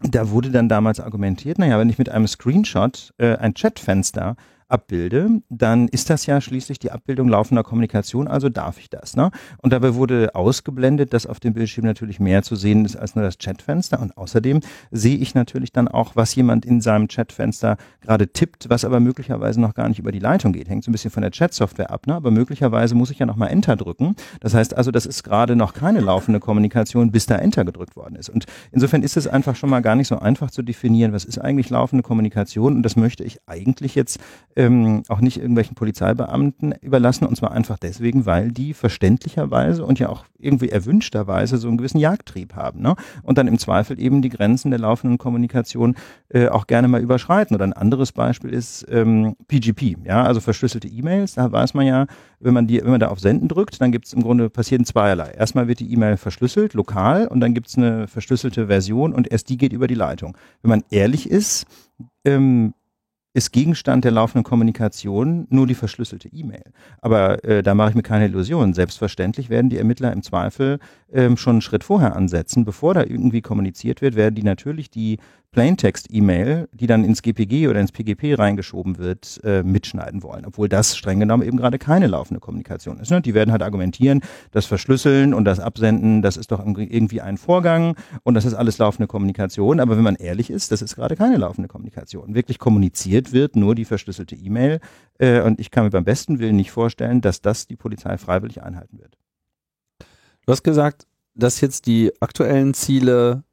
da wurde dann damals argumentiert, naja, wenn ich mit einem Screenshot äh, ein Chatfenster abbilde, dann ist das ja schließlich die Abbildung laufender Kommunikation, also darf ich das. Ne? Und dabei wurde ausgeblendet, dass auf dem Bildschirm natürlich mehr zu sehen ist als nur das Chatfenster. Und außerdem sehe ich natürlich dann auch, was jemand in seinem Chatfenster gerade tippt, was aber möglicherweise noch gar nicht über die Leitung geht. Hängt so ein bisschen von der Chatsoftware ab, ne? aber möglicherweise muss ich ja nochmal Enter drücken. Das heißt also, das ist gerade noch keine laufende Kommunikation, bis da Enter gedrückt worden ist. Und insofern ist es einfach schon mal gar nicht so einfach zu definieren, was ist eigentlich laufende Kommunikation. Und das möchte ich eigentlich jetzt ähm, auch nicht irgendwelchen Polizeibeamten überlassen. Und zwar einfach deswegen, weil die verständlicherweise und ja auch irgendwie erwünschterweise so einen gewissen Jagdtrieb haben. Ne? Und dann im Zweifel eben die Grenzen der laufenden Kommunikation äh, auch gerne mal überschreiten. Oder ein anderes Beispiel ist ähm, PGP, ja, also verschlüsselte E-Mails. Da weiß man ja, wenn man die, wenn man da auf Senden drückt, dann gibt es im Grunde passieren zweierlei. Erstmal wird die E-Mail verschlüsselt, lokal, und dann gibt es eine verschlüsselte Version und erst die geht über die Leitung. Wenn man ehrlich ist, ähm, ist Gegenstand der laufenden Kommunikation nur die verschlüsselte E-Mail. Aber äh, da mache ich mir keine Illusionen. Selbstverständlich werden die Ermittler im Zweifel ähm, schon einen Schritt vorher ansetzen. Bevor da irgendwie kommuniziert wird, werden die natürlich die Plaintext-E-Mail, die dann ins GPG oder ins PGP reingeschoben wird, äh, mitschneiden wollen. Obwohl das streng genommen eben gerade keine laufende Kommunikation ist. Ne? Die werden halt argumentieren, das Verschlüsseln und das Absenden, das ist doch irgendwie ein Vorgang und das ist alles laufende Kommunikation. Aber wenn man ehrlich ist, das ist gerade keine laufende Kommunikation. Wirklich kommuniziert wird nur die verschlüsselte E-Mail. Äh, und ich kann mir beim besten Willen nicht vorstellen, dass das die Polizei freiwillig einhalten wird. Du hast gesagt, dass jetzt die aktuellen Ziele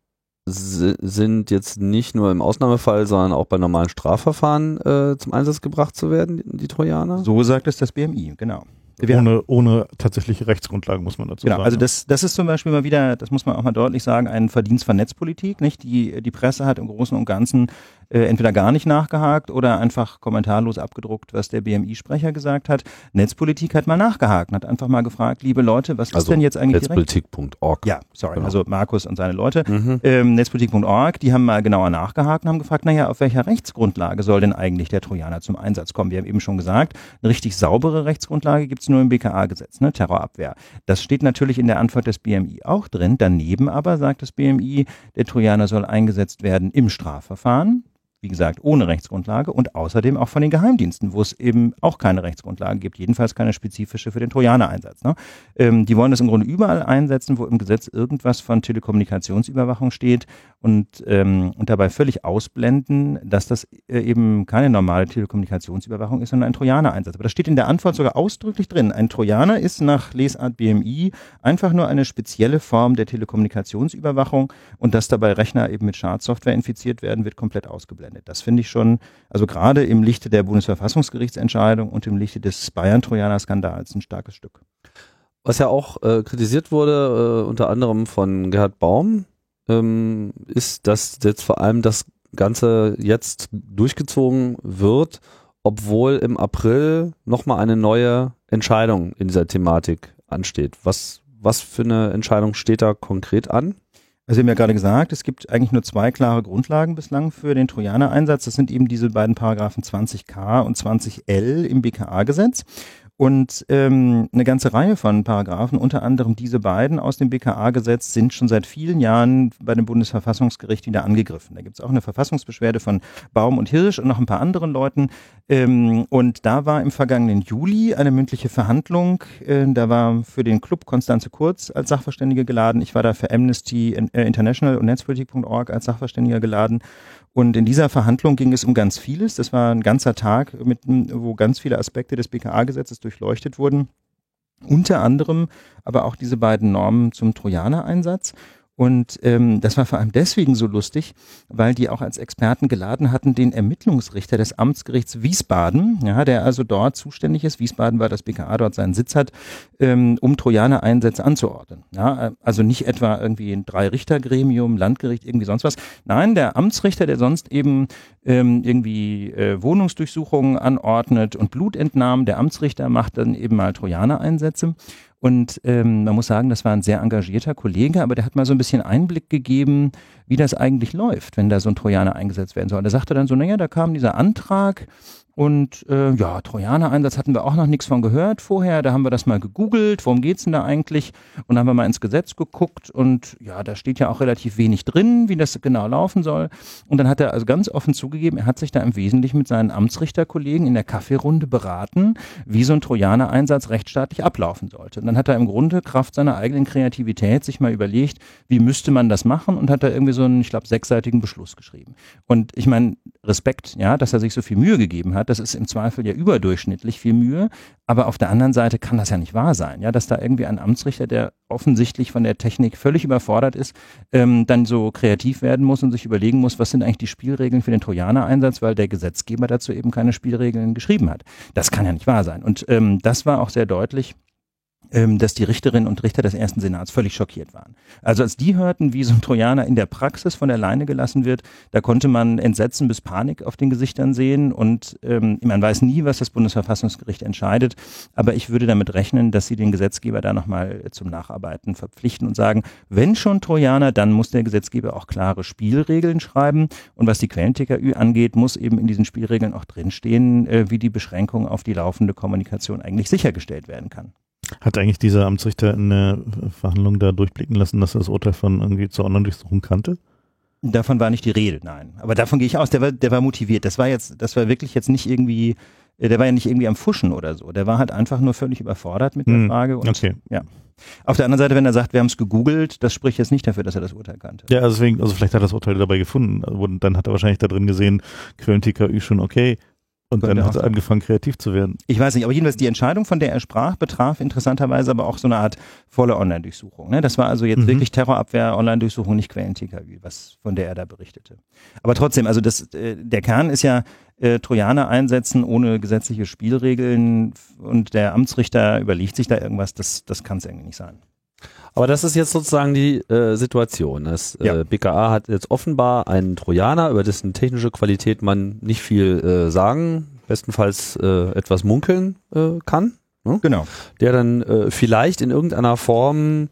sind jetzt nicht nur im Ausnahmefall, sondern auch bei normalen Strafverfahren äh, zum Einsatz gebracht zu werden, die Trojaner? So sagt es das BMI, genau. Wir ohne, ohne tatsächliche Rechtsgrundlage, muss man dazu genau, sagen. Also das, das ist zum Beispiel mal wieder, das muss man auch mal deutlich sagen, ein Verdienst von Netzpolitik. Nicht? Die, die Presse hat im Großen und Ganzen äh, entweder gar nicht nachgehakt oder einfach kommentarlos abgedruckt, was der BMI-Sprecher gesagt hat. Netzpolitik hat mal nachgehakt und hat einfach mal gefragt, liebe Leute, was also ist denn jetzt eigentlich Netzpolitik.org. Ja, sorry, genau. also Markus und seine Leute. Mhm. Ähm, Netzpolitik.org, die haben mal genauer nachgehakt und haben gefragt, naja, auf welcher Rechtsgrundlage soll denn eigentlich der Trojaner zum Einsatz kommen? Wir haben eben schon gesagt, eine richtig saubere Rechtsgrundlage gibt es nur im BKA-Gesetz, ne? Terrorabwehr. Das steht natürlich in der Antwort des BMI auch drin. Daneben aber sagt das BMI, der Trojaner soll eingesetzt werden im Strafverfahren wie gesagt, ohne Rechtsgrundlage und außerdem auch von den Geheimdiensten, wo es eben auch keine Rechtsgrundlage gibt, jedenfalls keine spezifische für den Trojaner-Einsatz. Ne? Ähm, die wollen das im Grunde überall einsetzen, wo im Gesetz irgendwas von Telekommunikationsüberwachung steht und, ähm, und dabei völlig ausblenden, dass das äh, eben keine normale Telekommunikationsüberwachung ist, sondern ein Trojaner-Einsatz. Aber das steht in der Antwort sogar ausdrücklich drin. Ein Trojaner ist nach Lesart BMI einfach nur eine spezielle Form der Telekommunikationsüberwachung und dass dabei Rechner eben mit Schadsoftware infiziert werden, wird komplett ausgeblendet. Das finde ich schon, also gerade im Lichte der Bundesverfassungsgerichtsentscheidung und im Lichte des Bayern-Trojaner-Skandals ein starkes Stück. Was ja auch äh, kritisiert wurde, äh, unter anderem von Gerhard Baum, ähm, ist, dass jetzt vor allem das Ganze jetzt durchgezogen wird, obwohl im April nochmal eine neue Entscheidung in dieser Thematik ansteht. Was, was für eine Entscheidung steht da konkret an? Also Sie haben ja gerade gesagt, es gibt eigentlich nur zwei klare Grundlagen bislang für den Trojaner-Einsatz. Das sind eben diese beiden Paragraphen 20k und 20l im BKA-Gesetz. Und ähm, eine ganze Reihe von Paragraphen, unter anderem diese beiden aus dem BKA-Gesetz, sind schon seit vielen Jahren bei dem Bundesverfassungsgericht wieder angegriffen. Da gibt es auch eine Verfassungsbeschwerde von Baum und Hirsch und noch ein paar anderen Leuten. Ähm, und da war im vergangenen Juli eine mündliche Verhandlung. Äh, da war für den Club Konstanze Kurz als Sachverständige geladen. Ich war da für Amnesty äh, International und Netzpolitik.org als Sachverständiger geladen. Und in dieser Verhandlung ging es um ganz vieles. Das war ein ganzer Tag, mit, wo ganz viele Aspekte des BKA-Gesetzes durchleuchtet wurden. Unter anderem aber auch diese beiden Normen zum Trojaner-Einsatz. Und ähm, das war vor allem deswegen so lustig, weil die auch als Experten geladen hatten den Ermittlungsrichter des Amtsgerichts Wiesbaden, ja, der also dort zuständig ist. Wiesbaden, weil das BKA dort seinen Sitz hat, ähm, um Trojaner-Einsätze anzuordnen. Ja, also nicht etwa irgendwie ein Drei-Richter-Gremium, Landgericht, irgendwie sonst was. Nein, der Amtsrichter, der sonst eben ähm, irgendwie äh, Wohnungsdurchsuchungen anordnet und Blutentnahmen, der Amtsrichter macht dann eben mal Trojaner-Einsätze. Und ähm, man muss sagen, das war ein sehr engagierter Kollege, aber der hat mal so ein bisschen Einblick gegeben, wie das eigentlich läuft, wenn da so ein Trojaner eingesetzt werden soll. Und er sagte dann so, naja, da kam dieser Antrag und äh, ja, Trojaner-Einsatz hatten wir auch noch nichts von gehört vorher. Da haben wir das mal gegoogelt, worum geht's denn da eigentlich? Und haben wir mal ins Gesetz geguckt und ja, da steht ja auch relativ wenig drin, wie das genau laufen soll. Und dann hat er also ganz offen zugegeben, er hat sich da im Wesentlichen mit seinen Amtsrichterkollegen in der Kaffeerunde beraten, wie so ein Trojaner-Einsatz rechtsstaatlich ablaufen sollte. Und dann hat er im Grunde Kraft seiner eigenen Kreativität sich mal überlegt, wie müsste man das machen und hat da irgendwie so einen, ich glaube, sechsseitigen Beschluss geschrieben. Und ich meine, Respekt, ja, dass er sich so viel Mühe gegeben hat. Das ist im Zweifel ja überdurchschnittlich viel Mühe. Aber auf der anderen Seite kann das ja nicht wahr sein, ja, dass da irgendwie ein Amtsrichter, der offensichtlich von der Technik völlig überfordert ist, ähm, dann so kreativ werden muss und sich überlegen muss, was sind eigentlich die Spielregeln für den Trojaner-Einsatz, weil der Gesetzgeber dazu eben keine Spielregeln geschrieben hat. Das kann ja nicht wahr sein. Und ähm, das war auch sehr deutlich ähm, dass die Richterinnen und Richter des ersten Senats völlig schockiert waren. Also als die hörten, wie so ein Trojaner in der Praxis von der Leine gelassen wird, da konnte man Entsetzen bis Panik auf den Gesichtern sehen und ähm, man weiß nie, was das Bundesverfassungsgericht entscheidet, aber ich würde damit rechnen, dass sie den Gesetzgeber da nochmal zum Nacharbeiten verpflichten und sagen, wenn schon Trojaner, dann muss der Gesetzgeber auch klare Spielregeln schreiben und was die Quellen-TKÜ angeht, muss eben in diesen Spielregeln auch drinstehen, äh, wie die Beschränkung auf die laufende Kommunikation eigentlich sichergestellt werden kann. Hat eigentlich dieser Amtsrichter in der Verhandlung da durchblicken lassen, dass er das Urteil von irgendwie zur Online-Durchsuchung kannte? Davon war nicht die Rede, nein. Aber davon gehe ich aus, der war, der war motiviert. Das war jetzt, das war wirklich jetzt nicht irgendwie, äh, der war ja nicht irgendwie am Fuschen oder so. Der war halt einfach nur völlig überfordert mit der hm, Frage. Und, okay. Ja. Auf der anderen Seite, wenn er sagt, wir haben es gegoogelt, das spricht jetzt nicht dafür, dass er das Urteil kannte. Ja, also deswegen, also vielleicht hat er das Urteil dabei gefunden. Und dann hat er wahrscheinlich da drin gesehen, Quellen-TKÜ schon okay, und dann hat er angefangen, kreativ zu werden. Ich weiß nicht, aber jedenfalls die Entscheidung, von der er sprach, betraf interessanterweise aber auch so eine Art volle Online-Durchsuchung. Ne? Das war also jetzt mhm. wirklich Terrorabwehr, Online-Durchsuchung, nicht Quellen-TKÜ, was von der er da berichtete. Aber trotzdem, also das, äh, der Kern ist ja äh, Trojaner einsetzen ohne gesetzliche Spielregeln und der Amtsrichter überlegt sich da irgendwas, das, das kann es irgendwie nicht sein. Aber das ist jetzt sozusagen die äh, Situation. Das äh, ja. BKA hat jetzt offenbar einen Trojaner, über dessen technische Qualität man nicht viel äh, sagen, bestenfalls äh, etwas munkeln äh, kann. Ne? Genau. Der dann äh, vielleicht in irgendeiner Form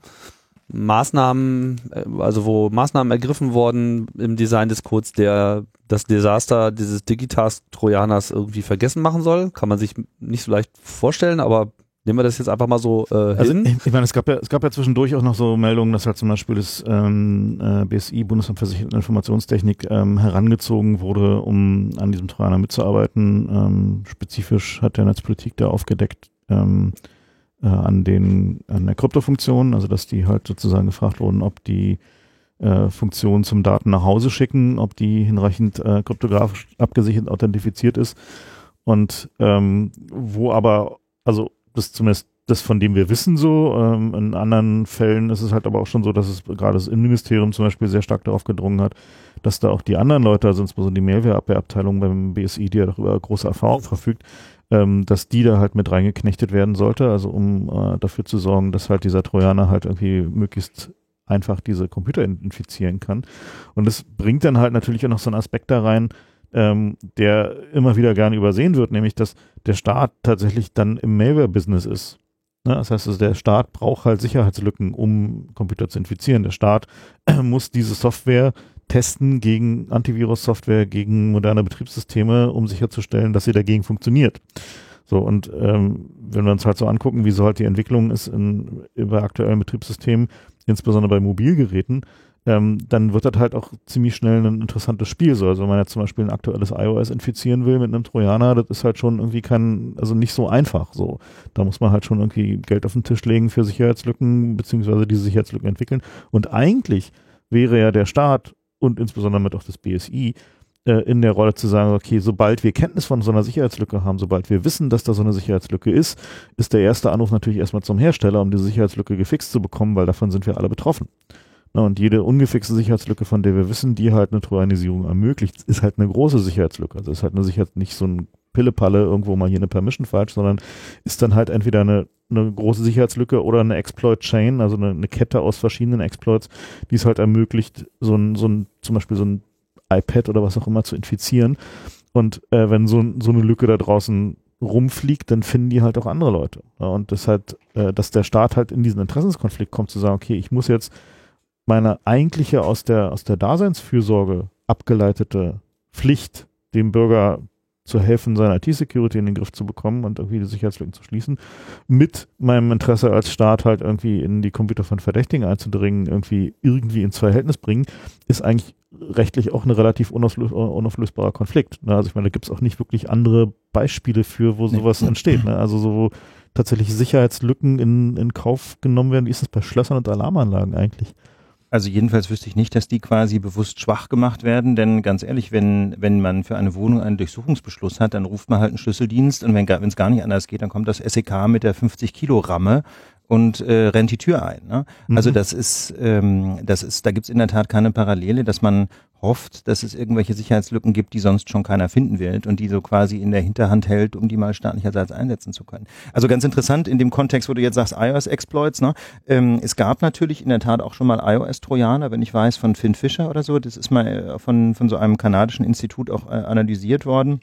Maßnahmen, äh, also wo Maßnahmen ergriffen wurden im Design des Codes, der das Desaster dieses Digitask-Trojaners irgendwie vergessen machen soll. Kann man sich nicht so leicht vorstellen, aber Nehmen wir das jetzt einfach mal so äh, also hin. Ich, ich meine, es gab ja, es gab ja zwischendurch auch noch so Meldungen, dass halt zum Beispiel das ähm, äh, BSI, Bundesamt für Sicherheit und Informationstechnik, ähm, herangezogen wurde, um an diesem Trojaner mitzuarbeiten. Ähm, spezifisch hat der Netzpolitik da aufgedeckt ähm, äh, an den an der Kryptofunktion, also dass die halt sozusagen gefragt wurden, ob die äh, Funktion zum Daten nach Hause schicken, ob die hinreichend äh, kryptografisch abgesichert authentifiziert ist und ähm, wo aber also das zumindest das, von dem wir wissen so. Ähm, in anderen Fällen ist es halt aber auch schon so, dass es gerade das Innenministerium zum Beispiel sehr stark darauf gedrungen hat, dass da auch die anderen Leute, also insbesondere die Mehrwehrabwehrabteilung beim BSI, die ja darüber große Erfahrung verfügt, ähm, dass die da halt mit reingeknechtet werden sollte, also um äh, dafür zu sorgen, dass halt dieser Trojaner halt irgendwie möglichst einfach diese Computer infizieren kann. Und das bringt dann halt natürlich auch noch so einen Aspekt da rein, ähm, der immer wieder gerne übersehen wird, nämlich dass der Staat tatsächlich dann im Malware-Business ist. Ne? Das heißt, also der Staat braucht halt Sicherheitslücken, um Computer zu infizieren. Der Staat muss diese Software testen gegen Antivirus-Software, gegen moderne Betriebssysteme, um sicherzustellen, dass sie dagegen funktioniert. So, und ähm, wenn wir uns halt so angucken, wie so halt die Entwicklung ist in, über aktuellen Betriebssystemen, insbesondere bei Mobilgeräten, ähm, dann wird das halt auch ziemlich schnell ein interessantes Spiel. So. Also wenn man jetzt zum Beispiel ein aktuelles iOS infizieren will mit einem Trojaner, das ist halt schon irgendwie kein, also nicht so einfach. So, da muss man halt schon irgendwie Geld auf den Tisch legen für Sicherheitslücken, beziehungsweise diese Sicherheitslücken entwickeln. Und eigentlich wäre ja der Staat und insbesondere mit auch das BSI äh, in der Rolle zu sagen, okay, sobald wir Kenntnis von so einer Sicherheitslücke haben, sobald wir wissen, dass da so eine Sicherheitslücke ist, ist der erste Anruf natürlich erstmal zum Hersteller, um diese Sicherheitslücke gefixt zu bekommen, weil davon sind wir alle betroffen. Na, und jede ungefixte Sicherheitslücke, von der wir wissen, die halt eine Trojanisierung ermöglicht, ist halt eine große Sicherheitslücke. Also ist halt eine Sicherheit, nicht so ein Pillepalle, irgendwo mal hier eine Permission falsch, sondern ist dann halt entweder eine, eine große Sicherheitslücke oder eine Exploit-Chain, also eine, eine, Kette aus verschiedenen Exploits, die es halt ermöglicht, so ein, so ein, zum Beispiel so ein iPad oder was auch immer zu infizieren. Und äh, wenn so, so eine Lücke da draußen rumfliegt, dann finden die halt auch andere Leute. Ja, und das halt, äh, dass der Staat halt in diesen Interessenskonflikt kommt, zu sagen, okay, ich muss jetzt meine eigentliche aus der, aus der Daseinsfürsorge abgeleitete Pflicht, dem Bürger zu helfen, seine IT-Security in den Griff zu bekommen und irgendwie die Sicherheitslücken zu schließen, mit meinem Interesse als Staat halt irgendwie in die Computer von Verdächtigen einzudringen, irgendwie irgendwie ins Verhältnis bringen, ist eigentlich rechtlich auch ein relativ unauflös unauflösbarer Konflikt. Ne? Also ich meine, da gibt es auch nicht wirklich andere Beispiele für, wo sowas nee. entsteht. Ne? Also so wo tatsächlich Sicherheitslücken in, in Kauf genommen werden. Wie ist das bei Schlössern und Alarmanlagen eigentlich? Also jedenfalls wüsste ich nicht, dass die quasi bewusst schwach gemacht werden, denn ganz ehrlich, wenn, wenn man für eine Wohnung einen Durchsuchungsbeschluss hat, dann ruft man halt einen Schlüsseldienst und wenn es gar nicht anders geht, dann kommt das SEK mit der 50 Kilo Ramme und äh, rennt die Tür ein. Ne? Mhm. Also das ist, ähm, das ist, da gibt's in der Tat keine Parallele, dass man hofft, dass es irgendwelche Sicherheitslücken gibt, die sonst schon keiner finden wird und die so quasi in der Hinterhand hält, um die mal staatlicherseits einsetzen zu können. Also ganz interessant in dem Kontext, wo du jetzt sagst iOS-Exploits, ne? Ähm, es gab natürlich in der Tat auch schon mal iOS-Trojaner, wenn ich weiß, von Finn Fischer oder so. Das ist mal äh, von, von so einem kanadischen Institut auch äh, analysiert worden.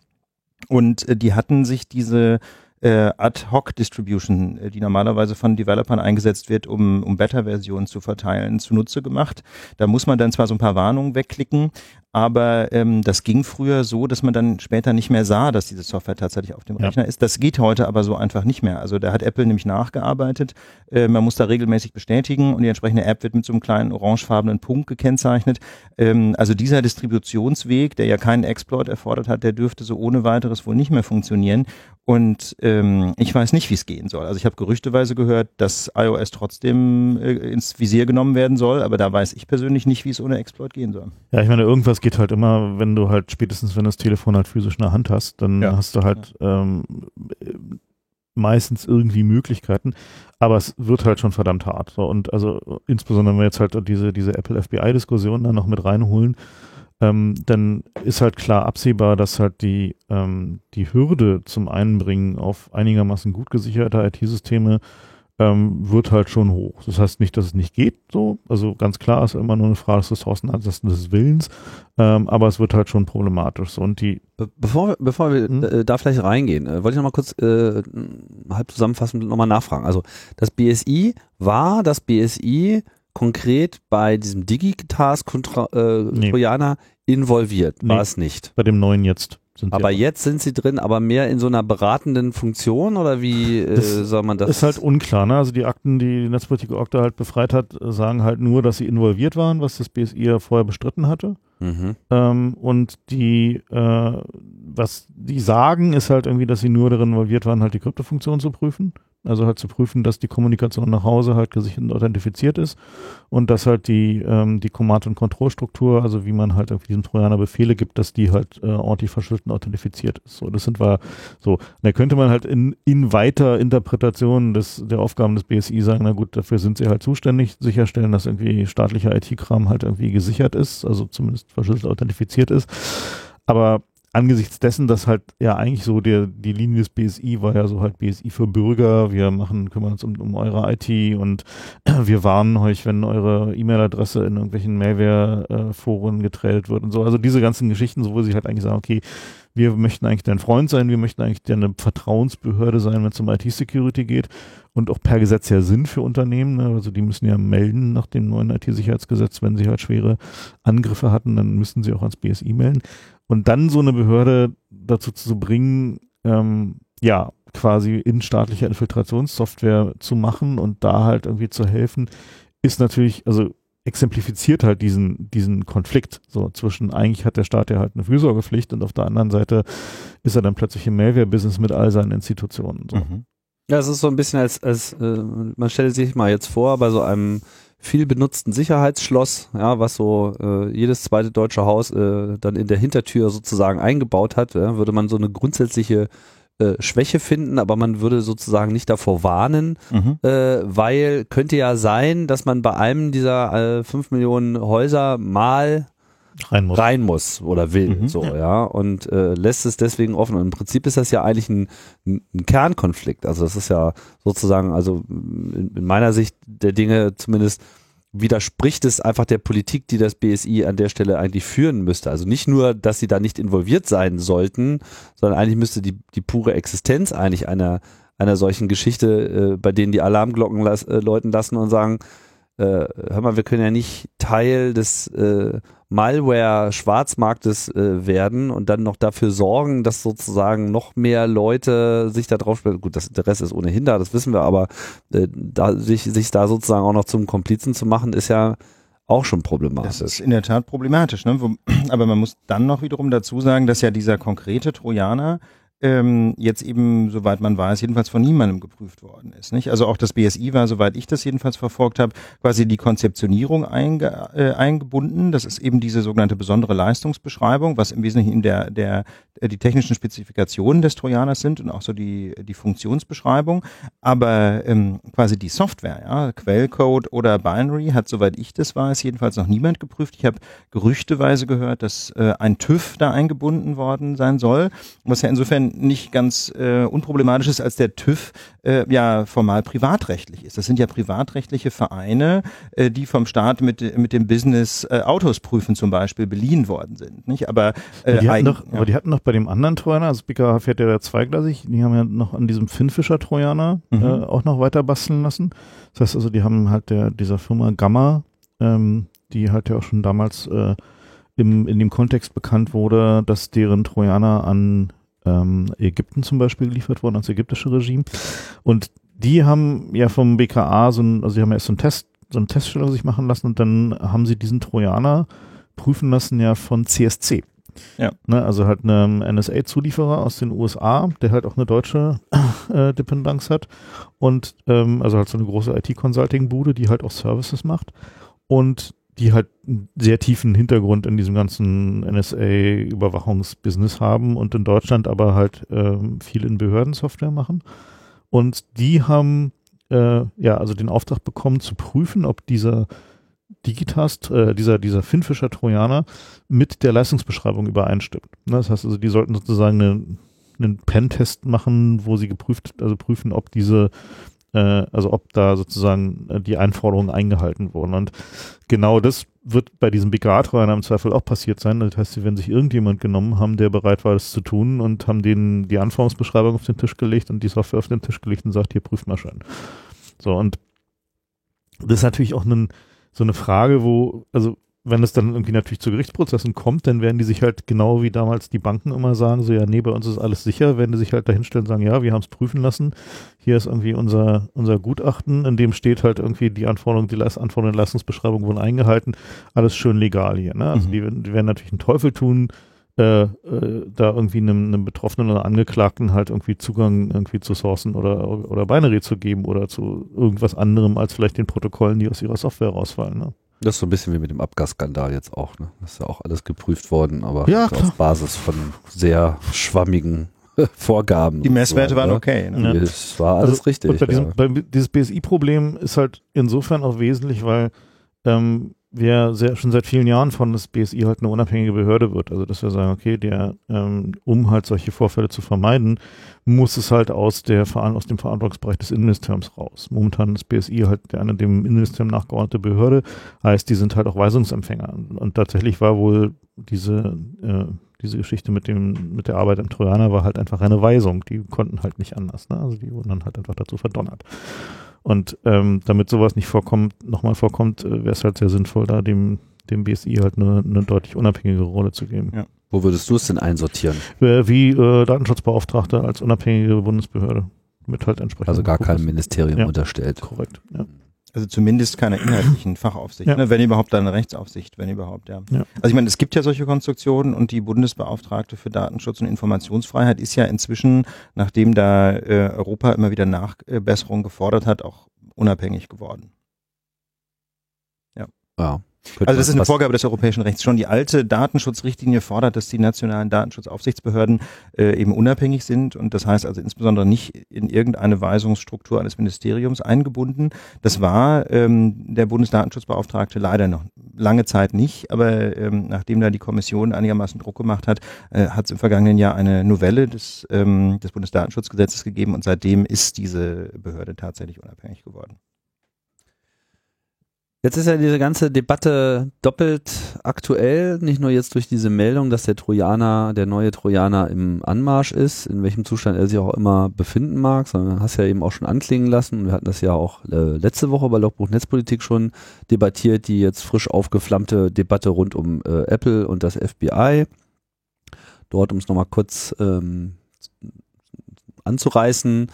Und äh, die hatten sich diese äh, Ad-Hoc-Distribution, äh, die normalerweise von Developern eingesetzt wird, um, um Beta-Versionen zu verteilen, zunutze gemacht. Da muss man dann zwar so ein paar Warnungen wegklicken, aber ähm, das ging früher so, dass man dann später nicht mehr sah, dass diese Software tatsächlich auf dem ja. Rechner ist. Das geht heute aber so einfach nicht mehr. Also da hat Apple nämlich nachgearbeitet. Äh, man muss da regelmäßig bestätigen und die entsprechende App wird mit so einem kleinen orangefarbenen Punkt gekennzeichnet. Ähm, also dieser Distributionsweg, der ja keinen Exploit erfordert hat, der dürfte so ohne weiteres wohl nicht mehr funktionieren. Und ähm, ich weiß nicht, wie es gehen soll. Also ich habe gerüchteweise gehört, dass iOS trotzdem äh, ins Visier genommen werden soll, aber da weiß ich persönlich nicht, wie es ohne Exploit gehen soll. Ja, ich meine, irgendwas geht halt immer, wenn du halt spätestens, wenn das Telefon halt physisch in der Hand hast, dann ja. hast du halt ja. ähm, meistens irgendwie Möglichkeiten, aber es wird halt schon verdammt hart. So, und also insbesondere wenn wir jetzt halt diese, diese Apple FBI-Diskussion dann noch mit reinholen, ähm, dann ist halt klar absehbar, dass halt die, ähm, die Hürde zum Einbringen auf einigermaßen gut gesicherte IT-Systeme ähm, wird halt schon hoch. Das heißt nicht, dass es nicht geht, so. Also ganz klar ist immer nur eine Frage des Ressourceneinsatzes des Willens, ähm, aber es wird halt schon problematisch. So. Und die Be bevor wir, bevor wir hm? äh, da vielleicht reingehen, äh, wollte ich nochmal kurz äh, halb zusammenfassend nochmal nachfragen. Also das BSI war das BSI konkret bei diesem Digitask-Trojaner äh, nee. involviert, war nee, es nicht. Bei dem neuen jetzt aber jetzt sind sie drin, aber mehr in so einer beratenden Funktion oder wie äh, soll man das? Ist halt unklar, ne? Also die Akten, die die Netzpolitik Okta halt befreit hat, sagen halt nur, dass sie involviert waren, was das BSI ja vorher bestritten hatte. Mhm. Ähm, und die, äh, was die sagen, ist halt irgendwie, dass sie nur darin involviert waren, halt die Kryptofunktion zu prüfen. Also halt zu prüfen, dass die Kommunikation nach Hause halt gesichert und authentifiziert ist und dass halt die, ähm, die Command- und Kontrollstruktur, also wie man halt auf diesem Trojaner Befehle gibt, dass die halt äh, ordentlich verschlüsselt und authentifiziert ist. So, das sind wir so. Da könnte man halt in, in weiter Interpretation des, der Aufgaben des BSI sagen, na gut, dafür sind sie halt zuständig, sicherstellen, dass irgendwie staatlicher IT-Kram halt irgendwie gesichert ist, also zumindest verschlüsselt authentifiziert ist. Aber angesichts dessen, dass halt ja eigentlich so der, die Linie des BSI war ja so halt BSI für Bürger, wir machen, kümmern uns um, um eure IT und wir warnen euch, wenn eure E-Mail-Adresse in irgendwelchen Mailware-Foren getradet wird und so. Also diese ganzen Geschichten, so wo sie halt eigentlich sagen, okay, wir möchten eigentlich dein Freund sein, wir möchten eigentlich deine Vertrauensbehörde sein, wenn es um IT-Security geht und auch per Gesetz ja Sinn für Unternehmen. Ne? Also die müssen ja melden nach dem neuen IT-Sicherheitsgesetz, wenn sie halt schwere Angriffe hatten, dann müssten sie auch ans BSI melden. Und dann so eine Behörde dazu zu bringen, ähm, ja, quasi in staatlicher Infiltrationssoftware zu machen und da halt irgendwie zu helfen, ist natürlich, also exemplifiziert halt diesen, diesen Konflikt so zwischen, eigentlich hat der Staat ja halt eine Fürsorgepflicht und auf der anderen Seite ist er dann plötzlich im Mehrwehrbusiness mit all seinen Institutionen. So. Mhm. Ja, es ist so ein bisschen als, als äh, man stellt sich mal jetzt vor, bei so einem viel benutzten Sicherheitsschloss, ja, was so äh, jedes zweite deutsche Haus äh, dann in der Hintertür sozusagen eingebaut hat, ja, würde man so eine grundsätzliche äh, Schwäche finden, aber man würde sozusagen nicht davor warnen, mhm. äh, weil könnte ja sein, dass man bei einem dieser äh, 5 Millionen Häuser mal rein muss, rein muss oder will, mhm, so, ja. ja, und äh, lässt es deswegen offen. Und im Prinzip ist das ja eigentlich ein, ein Kernkonflikt. Also das ist ja sozusagen, also in, in meiner Sicht der Dinge zumindest widerspricht es einfach der Politik, die das BSI an der Stelle eigentlich führen müsste. Also nicht nur, dass sie da nicht involviert sein sollten, sondern eigentlich müsste die, die pure Existenz eigentlich einer, einer solchen Geschichte, äh, bei denen die Alarmglocken las, äh, läuten lassen und sagen, äh, hör mal, wir können ja nicht Teil des äh, Malware-Schwarzmarktes äh, werden und dann noch dafür sorgen, dass sozusagen noch mehr Leute sich da drauf spielen. Gut, das Interesse ist ohnehin da, das wissen wir, aber äh, da, sich, sich da sozusagen auch noch zum Komplizen zu machen, ist ja auch schon problematisch. Das ist in der Tat problematisch, ne? aber man muss dann noch wiederum dazu sagen, dass ja dieser konkrete Trojaner ähm, jetzt eben, soweit man weiß, jedenfalls von niemandem geprüft worden ist. Nicht? Also auch das BSI war, soweit ich das jedenfalls verfolgt habe, quasi die Konzeptionierung einge, äh, eingebunden. Das ist eben diese sogenannte besondere Leistungsbeschreibung, was im Wesentlichen der, der, äh, die technischen Spezifikationen des Trojaners sind und auch so die, die Funktionsbeschreibung. Aber ähm, quasi die Software, ja, Quellcode oder Binary hat, soweit ich das weiß, jedenfalls noch niemand geprüft. Ich habe gerüchteweise gehört, dass äh, ein TÜV da eingebunden worden sein soll, was ja insofern nicht ganz äh, unproblematisch ist, als der TÜV äh, ja formal privatrechtlich ist. Das sind ja privatrechtliche Vereine, äh, die vom Staat mit, mit dem Business äh, Autos prüfen zum Beispiel beliehen worden sind. Nicht? Aber, äh, die hatten doch, ja. aber die hatten noch bei dem anderen Trojaner, also BKH fährt ja zweigleisig, die haben ja noch an diesem Finnfischer Trojaner mhm. äh, auch noch weiter basteln lassen. Das heißt also, die haben halt der, dieser Firma Gamma, ähm, die halt ja auch schon damals äh, im, in dem Kontext bekannt wurde, dass deren Trojaner an ähm, Ägypten zum Beispiel geliefert worden, ans ägyptische Regime. Und die haben ja vom BKA so ein, also die haben erst so einen Test, so eine Teststelle sich machen lassen und dann haben sie diesen Trojaner prüfen lassen ja von CSC. Ja. Ne, also halt einem NSA-Zulieferer aus den USA, der halt auch eine deutsche äh, Dependenz hat und ähm, also halt so eine große IT-Consulting-Bude, die halt auch Services macht und die halt einen sehr tiefen Hintergrund in diesem ganzen NSA-Überwachungsbusiness haben und in Deutschland aber halt äh, viel in Behördensoftware machen. Und die haben äh, ja also den Auftrag bekommen zu prüfen, ob dieser Digitast, äh, dieser, dieser Finfischer Trojaner mit der Leistungsbeschreibung übereinstimmt. Ne, das heißt also, die sollten sozusagen eine, einen Pentest machen, wo sie geprüft, also prüfen, ob diese äh, also ob da sozusagen äh, die Einforderungen eingehalten wurden. Und genau das wird bei diesem BKA-Trojaner im Zweifel auch passiert sein. Das heißt, sie werden sich irgendjemand genommen haben, der bereit war, das zu tun und haben denen die Anforderungsbeschreibung auf den Tisch gelegt und die Software auf den Tisch gelegt und sagt, hier prüft mal schön. So, und das ist natürlich auch ein, so eine Frage, wo, also wenn es dann irgendwie natürlich zu Gerichtsprozessen kommt, dann werden die sich halt genau wie damals die Banken immer sagen, so ja, nee, bei uns ist alles sicher, werden die sich halt dahinstellen und sagen, ja, wir haben es prüfen lassen, hier ist irgendwie unser, unser Gutachten, in dem steht halt irgendwie die Anforderung, die Anforderungen der Leistungsbeschreibung wurden eingehalten, alles schön legal hier, ne? Also mhm. die, die, werden natürlich einen Teufel tun, äh, äh, da irgendwie einem, einem Betroffenen oder Angeklagten halt irgendwie Zugang irgendwie zu Sourcen oder, oder Binary zu geben oder zu irgendwas anderem als vielleicht den Protokollen, die aus ihrer Software rausfallen, ne? Das ist so ein bisschen wie mit dem Abgasskandal jetzt auch. Ne? Das ist ja auch alles geprüft worden, aber ja, auf Basis von sehr schwammigen Vorgaben. Die Messwerte so, waren ne? okay. Ne? Ja. Das war alles also, richtig. Und bei diesem, bei dieses BSI-Problem ist halt insofern auch wesentlich, weil ähm, wir sehr, schon seit vielen Jahren von das BSI halt eine unabhängige Behörde wird. Also dass wir sagen, okay, der, ähm, um halt solche Vorfälle zu vermeiden, muss es halt aus der aus dem Verantwortungsbereich des Innenministeriums raus. Momentan ist BSI halt eine dem Innenministerium nachgeordnete Behörde, heißt, die sind halt auch Weisungsempfänger. Und tatsächlich war wohl diese äh, diese Geschichte mit dem mit der Arbeit im Trojaner war halt einfach eine Weisung. Die konnten halt nicht anders. Ne? Also die wurden dann halt einfach dazu verdonnert. Und ähm, damit sowas nicht vorkommt, nochmal vorkommt, äh, wäre es halt sehr sinnvoll, da dem, dem BSI halt eine, eine deutlich unabhängige Rolle zu geben. Ja. Wo würdest du es denn einsortieren? Äh, wie äh, Datenschutzbeauftragter als unabhängige Bundesbehörde. Mit halt entsprechend. Also gar keinem Ministerium ja. unterstellt. Korrekt, ja. Also zumindest keine inhaltlichen Fachaufsicht, ja. ne? wenn überhaupt eine Rechtsaufsicht, wenn überhaupt, ja. ja. Also ich meine, es gibt ja solche Konstruktionen und die Bundesbeauftragte für Datenschutz und Informationsfreiheit ist ja inzwischen, nachdem da äh, Europa immer wieder Nachbesserungen gefordert hat, auch unabhängig geworden. Ja. Ja. Also das ist eine Vorgabe des europäischen Rechts. Schon die alte Datenschutzrichtlinie fordert, dass die nationalen Datenschutzaufsichtsbehörden äh, eben unabhängig sind und das heißt also insbesondere nicht in irgendeine Weisungsstruktur eines Ministeriums eingebunden. Das war ähm, der Bundesdatenschutzbeauftragte leider noch lange Zeit nicht, aber ähm, nachdem da die Kommission einigermaßen Druck gemacht hat, äh, hat es im vergangenen Jahr eine Novelle des, ähm, des Bundesdatenschutzgesetzes gegeben und seitdem ist diese Behörde tatsächlich unabhängig geworden. Jetzt ist ja diese ganze Debatte doppelt aktuell, nicht nur jetzt durch diese Meldung, dass der Trojaner, der neue Trojaner im Anmarsch ist, in welchem Zustand er sich auch immer befinden mag, sondern hast ja eben auch schon anklingen lassen wir hatten das ja auch äh, letzte Woche bei Logbuch Netzpolitik schon debattiert, die jetzt frisch aufgeflammte Debatte rund um äh, Apple und das FBI. Dort, um es nochmal kurz ähm, anzureißen,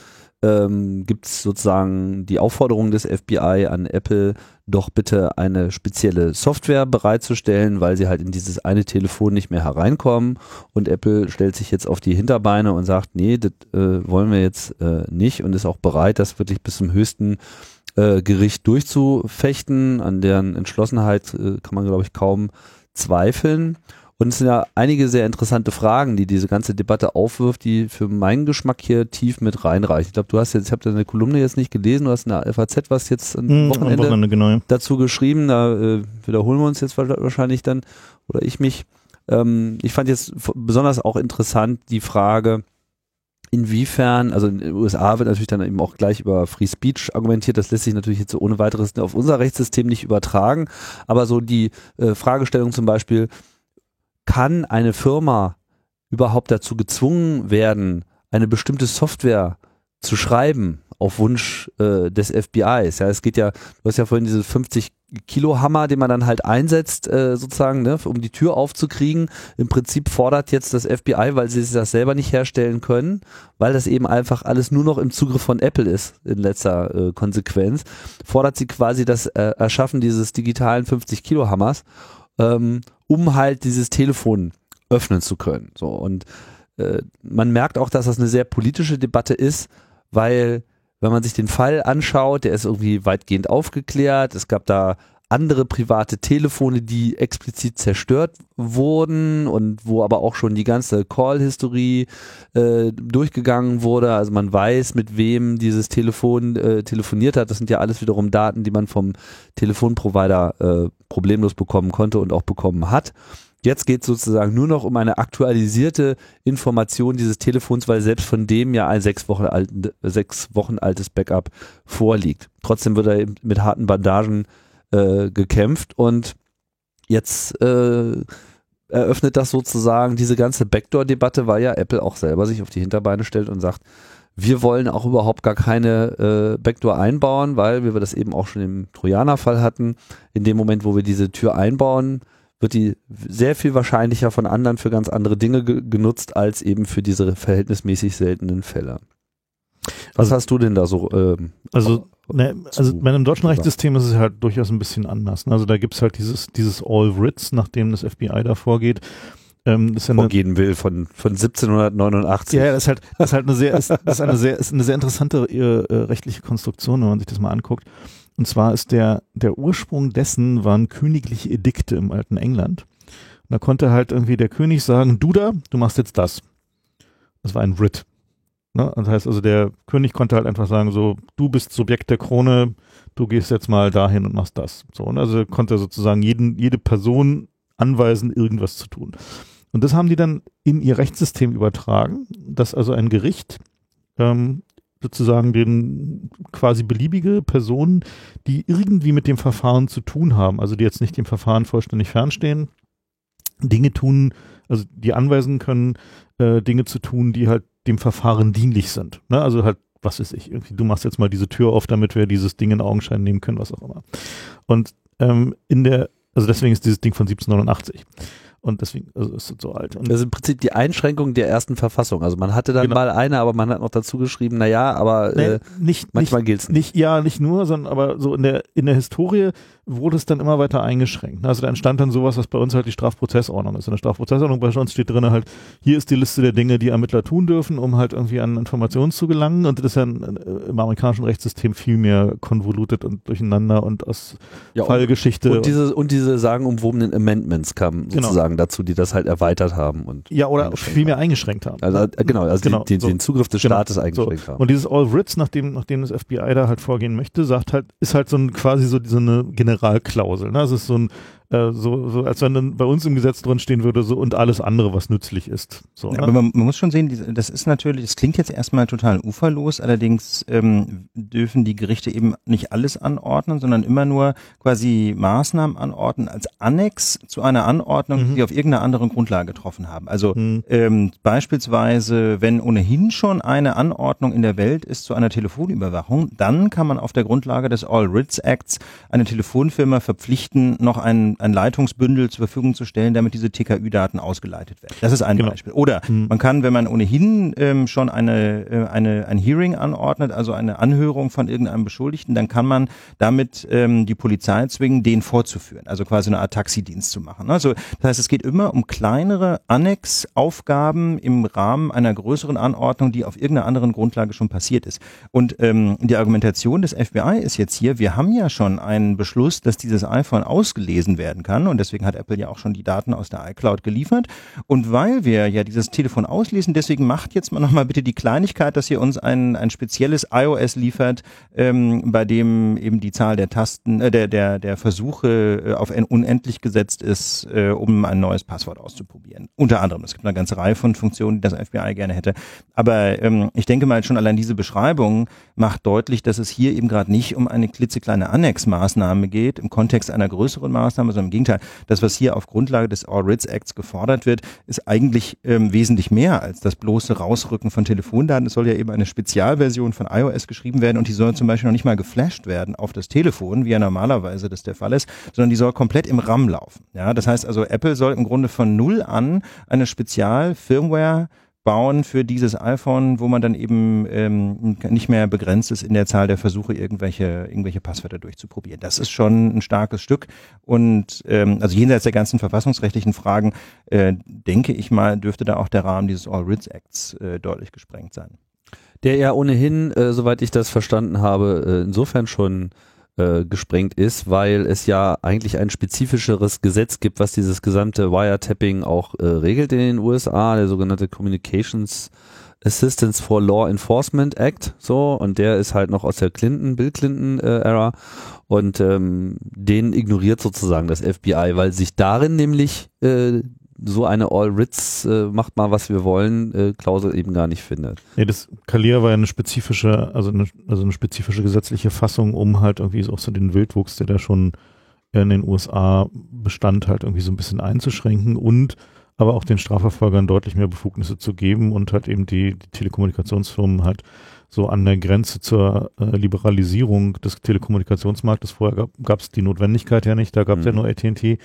ähm, gibt es sozusagen die Aufforderung des FBI an Apple, doch bitte eine spezielle Software bereitzustellen, weil sie halt in dieses eine Telefon nicht mehr hereinkommen. Und Apple stellt sich jetzt auf die Hinterbeine und sagt, nee, das äh, wollen wir jetzt äh, nicht und ist auch bereit, das wirklich bis zum höchsten äh, Gericht durchzufechten. An deren Entschlossenheit äh, kann man, glaube ich, kaum zweifeln. Und es sind ja einige sehr interessante Fragen, die diese ganze Debatte aufwirft, die für meinen Geschmack hier tief mit reinreichen. Ich glaube, du hast jetzt, ich habe deine Kolumne jetzt nicht gelesen, du hast in der FAZ was jetzt am hm, Wochenende, Wochenende genau. dazu geschrieben. Da äh, wiederholen wir uns jetzt wahrscheinlich dann oder ich mich. Ähm, ich fand jetzt besonders auch interessant die Frage, inwiefern, also in den USA wird natürlich dann eben auch gleich über Free Speech argumentiert, das lässt sich natürlich jetzt so ohne weiteres auf unser Rechtssystem nicht übertragen, aber so die äh, Fragestellung zum Beispiel, kann eine Firma überhaupt dazu gezwungen werden, eine bestimmte Software zu schreiben auf Wunsch äh, des FBIs. Ja, es geht ja, du hast ja vorhin diese 50 Kilo Hammer, den man dann halt einsetzt, äh, sozusagen, ne, um die Tür aufzukriegen. Im Prinzip fordert jetzt das FBI, weil sie das selber nicht herstellen können, weil das eben einfach alles nur noch im Zugriff von Apple ist, in letzter äh, Konsequenz, fordert sie quasi das äh, Erschaffen dieses digitalen 50 Kilo Hammers ähm, um halt dieses Telefon öffnen zu können. So und äh, man merkt auch, dass das eine sehr politische Debatte ist, weil wenn man sich den Fall anschaut, der ist irgendwie weitgehend aufgeklärt. Es gab da andere private Telefone, die explizit zerstört wurden und wo aber auch schon die ganze Call-Historie äh, durchgegangen wurde. Also man weiß, mit wem dieses Telefon äh, telefoniert hat. Das sind ja alles wiederum Daten, die man vom Telefonprovider äh, problemlos bekommen konnte und auch bekommen hat. Jetzt geht es sozusagen nur noch um eine aktualisierte Information dieses Telefons, weil selbst von dem ja ein sechs Wochen, alt, sechs Wochen altes Backup vorliegt. Trotzdem wird er mit harten Bandagen äh, gekämpft und jetzt äh, eröffnet das sozusagen diese ganze Backdoor-Debatte, weil ja Apple auch selber sich auf die Hinterbeine stellt und sagt, wir wollen auch überhaupt gar keine äh, Backdoor einbauen, weil, wie wir das eben auch schon im Trojaner-Fall hatten, in dem Moment, wo wir diese Tür einbauen, wird die sehr viel wahrscheinlicher von anderen für ganz andere Dinge ge genutzt, als eben für diese verhältnismäßig seltenen Fälle. Was also, hast du denn da so? Ähm, also Ne, also bei einem deutschen Rechtssystem ist es halt durchaus ein bisschen anders. Ne? Also da gibt es halt dieses, dieses All Writs, nachdem das FBI da vorgeht. Ähm, das ja vorgehen will von, von 1789. Ja, das ist halt, das ist halt eine sehr, ist, das ist eine sehr, ist eine sehr interessante äh, rechtliche Konstruktion, wenn man sich das mal anguckt. Und zwar ist der, der Ursprung dessen waren königliche Edikte im alten England. Und da konnte halt irgendwie der König sagen, du da, du machst jetzt das. Das war ein Writ. Ne? Das heißt also, der König konnte halt einfach sagen, so, du bist Subjekt der Krone, du gehst jetzt mal dahin und machst das. So, und also konnte sozusagen jeden, jede Person anweisen, irgendwas zu tun. Und das haben die dann in ihr Rechtssystem übertragen, dass also ein Gericht ähm, sozusagen den quasi beliebige Personen, die irgendwie mit dem Verfahren zu tun haben, also die jetzt nicht dem Verfahren vollständig fernstehen, Dinge tun, also die anweisen können, äh, Dinge zu tun, die halt dem Verfahren dienlich sind. Ne? Also halt, was ist ich, irgendwie, du machst jetzt mal diese Tür auf, damit wir dieses Ding in Augenschein nehmen können, was auch immer. Und ähm, in der, also deswegen ist dieses Ding von 1789. Und deswegen also ist es so alt. Und das ist im Prinzip die Einschränkung der ersten Verfassung. Also man hatte dann Genau. mal eine, aber man hat noch dazu geschrieben, na ja, aber nee, äh, nicht, manchmal nicht, gilt's nicht. nicht, ja, nicht nur, sondern aber so in der, in der Historie wurde es dann immer weiter eingeschränkt. Also da entstand dann sowas, was bei uns halt die Strafprozessordnung ist. In der Strafprozessordnung bei uns steht drin halt, hier ist die Liste der Dinge, die Ermittler tun dürfen, um halt irgendwie an Informationen zu gelangen. Und das ist ja im amerikanischen Rechtssystem viel mehr konvolutet und durcheinander und aus Ja, und, Fallgeschichte. und diese und diese sagenumwobenen Amendments kamen Genau. sozusagen dazu, die das halt erweitert haben und ja, oder viel mehr eingeschränkt haben. also äh, genau, also Genau, den, so. den Zugriff des Genau, Staates so. eingeschränkt haben. Und dieses All Writs, nachdem, nachdem das FBI da halt vorgehen möchte, sagt halt, ist halt so ein quasi so diese eine Generalklausel. Ne? Es ist so ein, äh, so, so, als wenn dann bei uns im Gesetz drin stehen würde, so und alles andere, was nützlich ist. So, Ja, ne? aber man, man muss schon sehen, das ist natürlich, das klingt jetzt erstmal total uferlos, allerdings ähm, dürfen die Gerichte eben nicht alles anordnen, sondern immer nur quasi Maßnahmen anordnen als Annex zu einer Anordnung, Mhm. die auf irgendeiner anderen Grundlage getroffen haben. Also Hm. ähm, beispielsweise, wenn ohnehin schon eine Anordnung in der Welt ist zu einer Telefonüberwachung, dann kann man auf der Grundlage des All Writs Acts eine Telefonfirma verpflichten, noch ein, ein Leitungsbündel zur Verfügung zu stellen, damit diese TKÜ-Daten ausgeleitet werden. Das ist ein Genau. Beispiel. Oder Hm. man kann, wenn man ohnehin ähm, schon eine, äh, eine, ein Hearing anordnet, also eine Anhörung von irgendeinem Beschuldigten, dann kann man damit ähm, die Polizei zwingen, den vorzuführen. Also quasi eine Art Taxidienst zu machen. Also das heißt, es geht immer um kleinere Annex-Aufgaben im Rahmen einer größeren Anordnung, die auf irgendeiner anderen Grundlage schon passiert ist. Und ähm, die Argumentation des FBI ist jetzt hier, wir haben ja schon einen Beschluss, dass dieses iPhone ausgelesen werden kann und deswegen hat Apple ja auch schon die Daten aus der iCloud geliefert. Und weil wir ja dieses Telefon auslesen, deswegen macht jetzt mal nochmal bitte die Kleinigkeit, dass ihr uns ein, ein spezielles iOS liefert, ähm, bei dem eben die Zahl der Tasten, äh, der, der, der Versuche äh, auf unendlich gesetzt ist, äh, um ein neues Passwort auszuprobieren. Unter anderem. Es gibt eine ganze Reihe von Funktionen, die das FBI gerne hätte. Aber ähm, ich denke mal schon allein diese Beschreibung macht deutlich, dass es hier eben gerade nicht um eine klitzekleine Annex-Maßnahme geht, im Kontext einer größeren Maßnahme, sondern im Gegenteil. Das, was hier auf Grundlage des All Writs Acts gefordert wird, ist eigentlich ähm, wesentlich mehr als das bloße Rausrücken von Telefondaten. Es soll ja eben eine Spezialversion von iOS geschrieben werden und die soll zum Beispiel noch nicht mal geflasht werden auf das Telefon, wie ja normalerweise das der Fall ist, sondern die soll komplett im RAM laufen. Ja, das heißt also, Apple soll im Grunde von null an eine Spezial-Firmware bauen für dieses iPhone, wo man dann eben ähm, nicht mehr begrenzt ist in der Zahl der Versuche, irgendwelche, irgendwelche Passwörter durchzuprobieren. Das ist schon ein starkes Stück. Und ähm, also jenseits der ganzen verfassungsrechtlichen Fragen, äh, denke ich mal, dürfte da auch der Rahmen dieses All Writs Acts äh, deutlich gesprengt sein. Der ja ohnehin, äh, soweit ich das verstanden habe, äh, insofern schon äh, gesprengt ist, weil es ja eigentlich ein spezifischeres Gesetz gibt, was dieses gesamte Wiretapping auch äh, regelt in den USA, der sogenannte Communications Assistance for Law Enforcement Act, so, und der ist halt noch aus der Clinton, Bill Clinton äh, und ähm, den ignoriert sozusagen das FBI, weil sich darin nämlich äh, so eine All Writs äh, macht mal was wir wollen äh, Klausel eben gar nicht findet. Nee, das Kalia war ja eine spezifische, also eine, also eine spezifische gesetzliche Fassung, um halt irgendwie so auch so den Wildwuchs, der da schon in den USA bestand, halt irgendwie so ein bisschen einzuschränken und aber auch den Strafverfolgern deutlich mehr Befugnisse zu geben und halt eben die, die Telekommunikationsfirmen halt so an der Grenze zur äh, Liberalisierung des Telekommunikationsmarktes. Vorher gab es die Notwendigkeit ja nicht, da gab es ja Mhm. nur AT&T.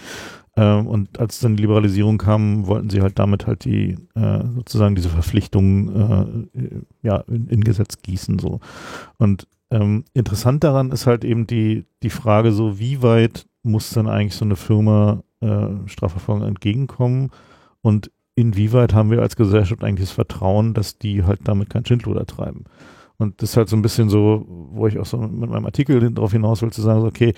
Ähm, und als dann die Liberalisierung kam, wollten sie halt damit halt die äh, sozusagen diese Verpflichtung äh, ja in, in Gesetz gießen so. Und ähm, interessant daran ist halt eben die die Frage so, wie weit muss dann eigentlich so eine Firma äh, Strafverfolgung entgegenkommen und inwieweit haben wir als Gesellschaft eigentlich das Vertrauen, dass die halt damit kein Schindluder treiben. Und das ist halt so ein bisschen so, wo ich auch so mit meinem Artikel darauf hinaus will, zu sagen, so, okay,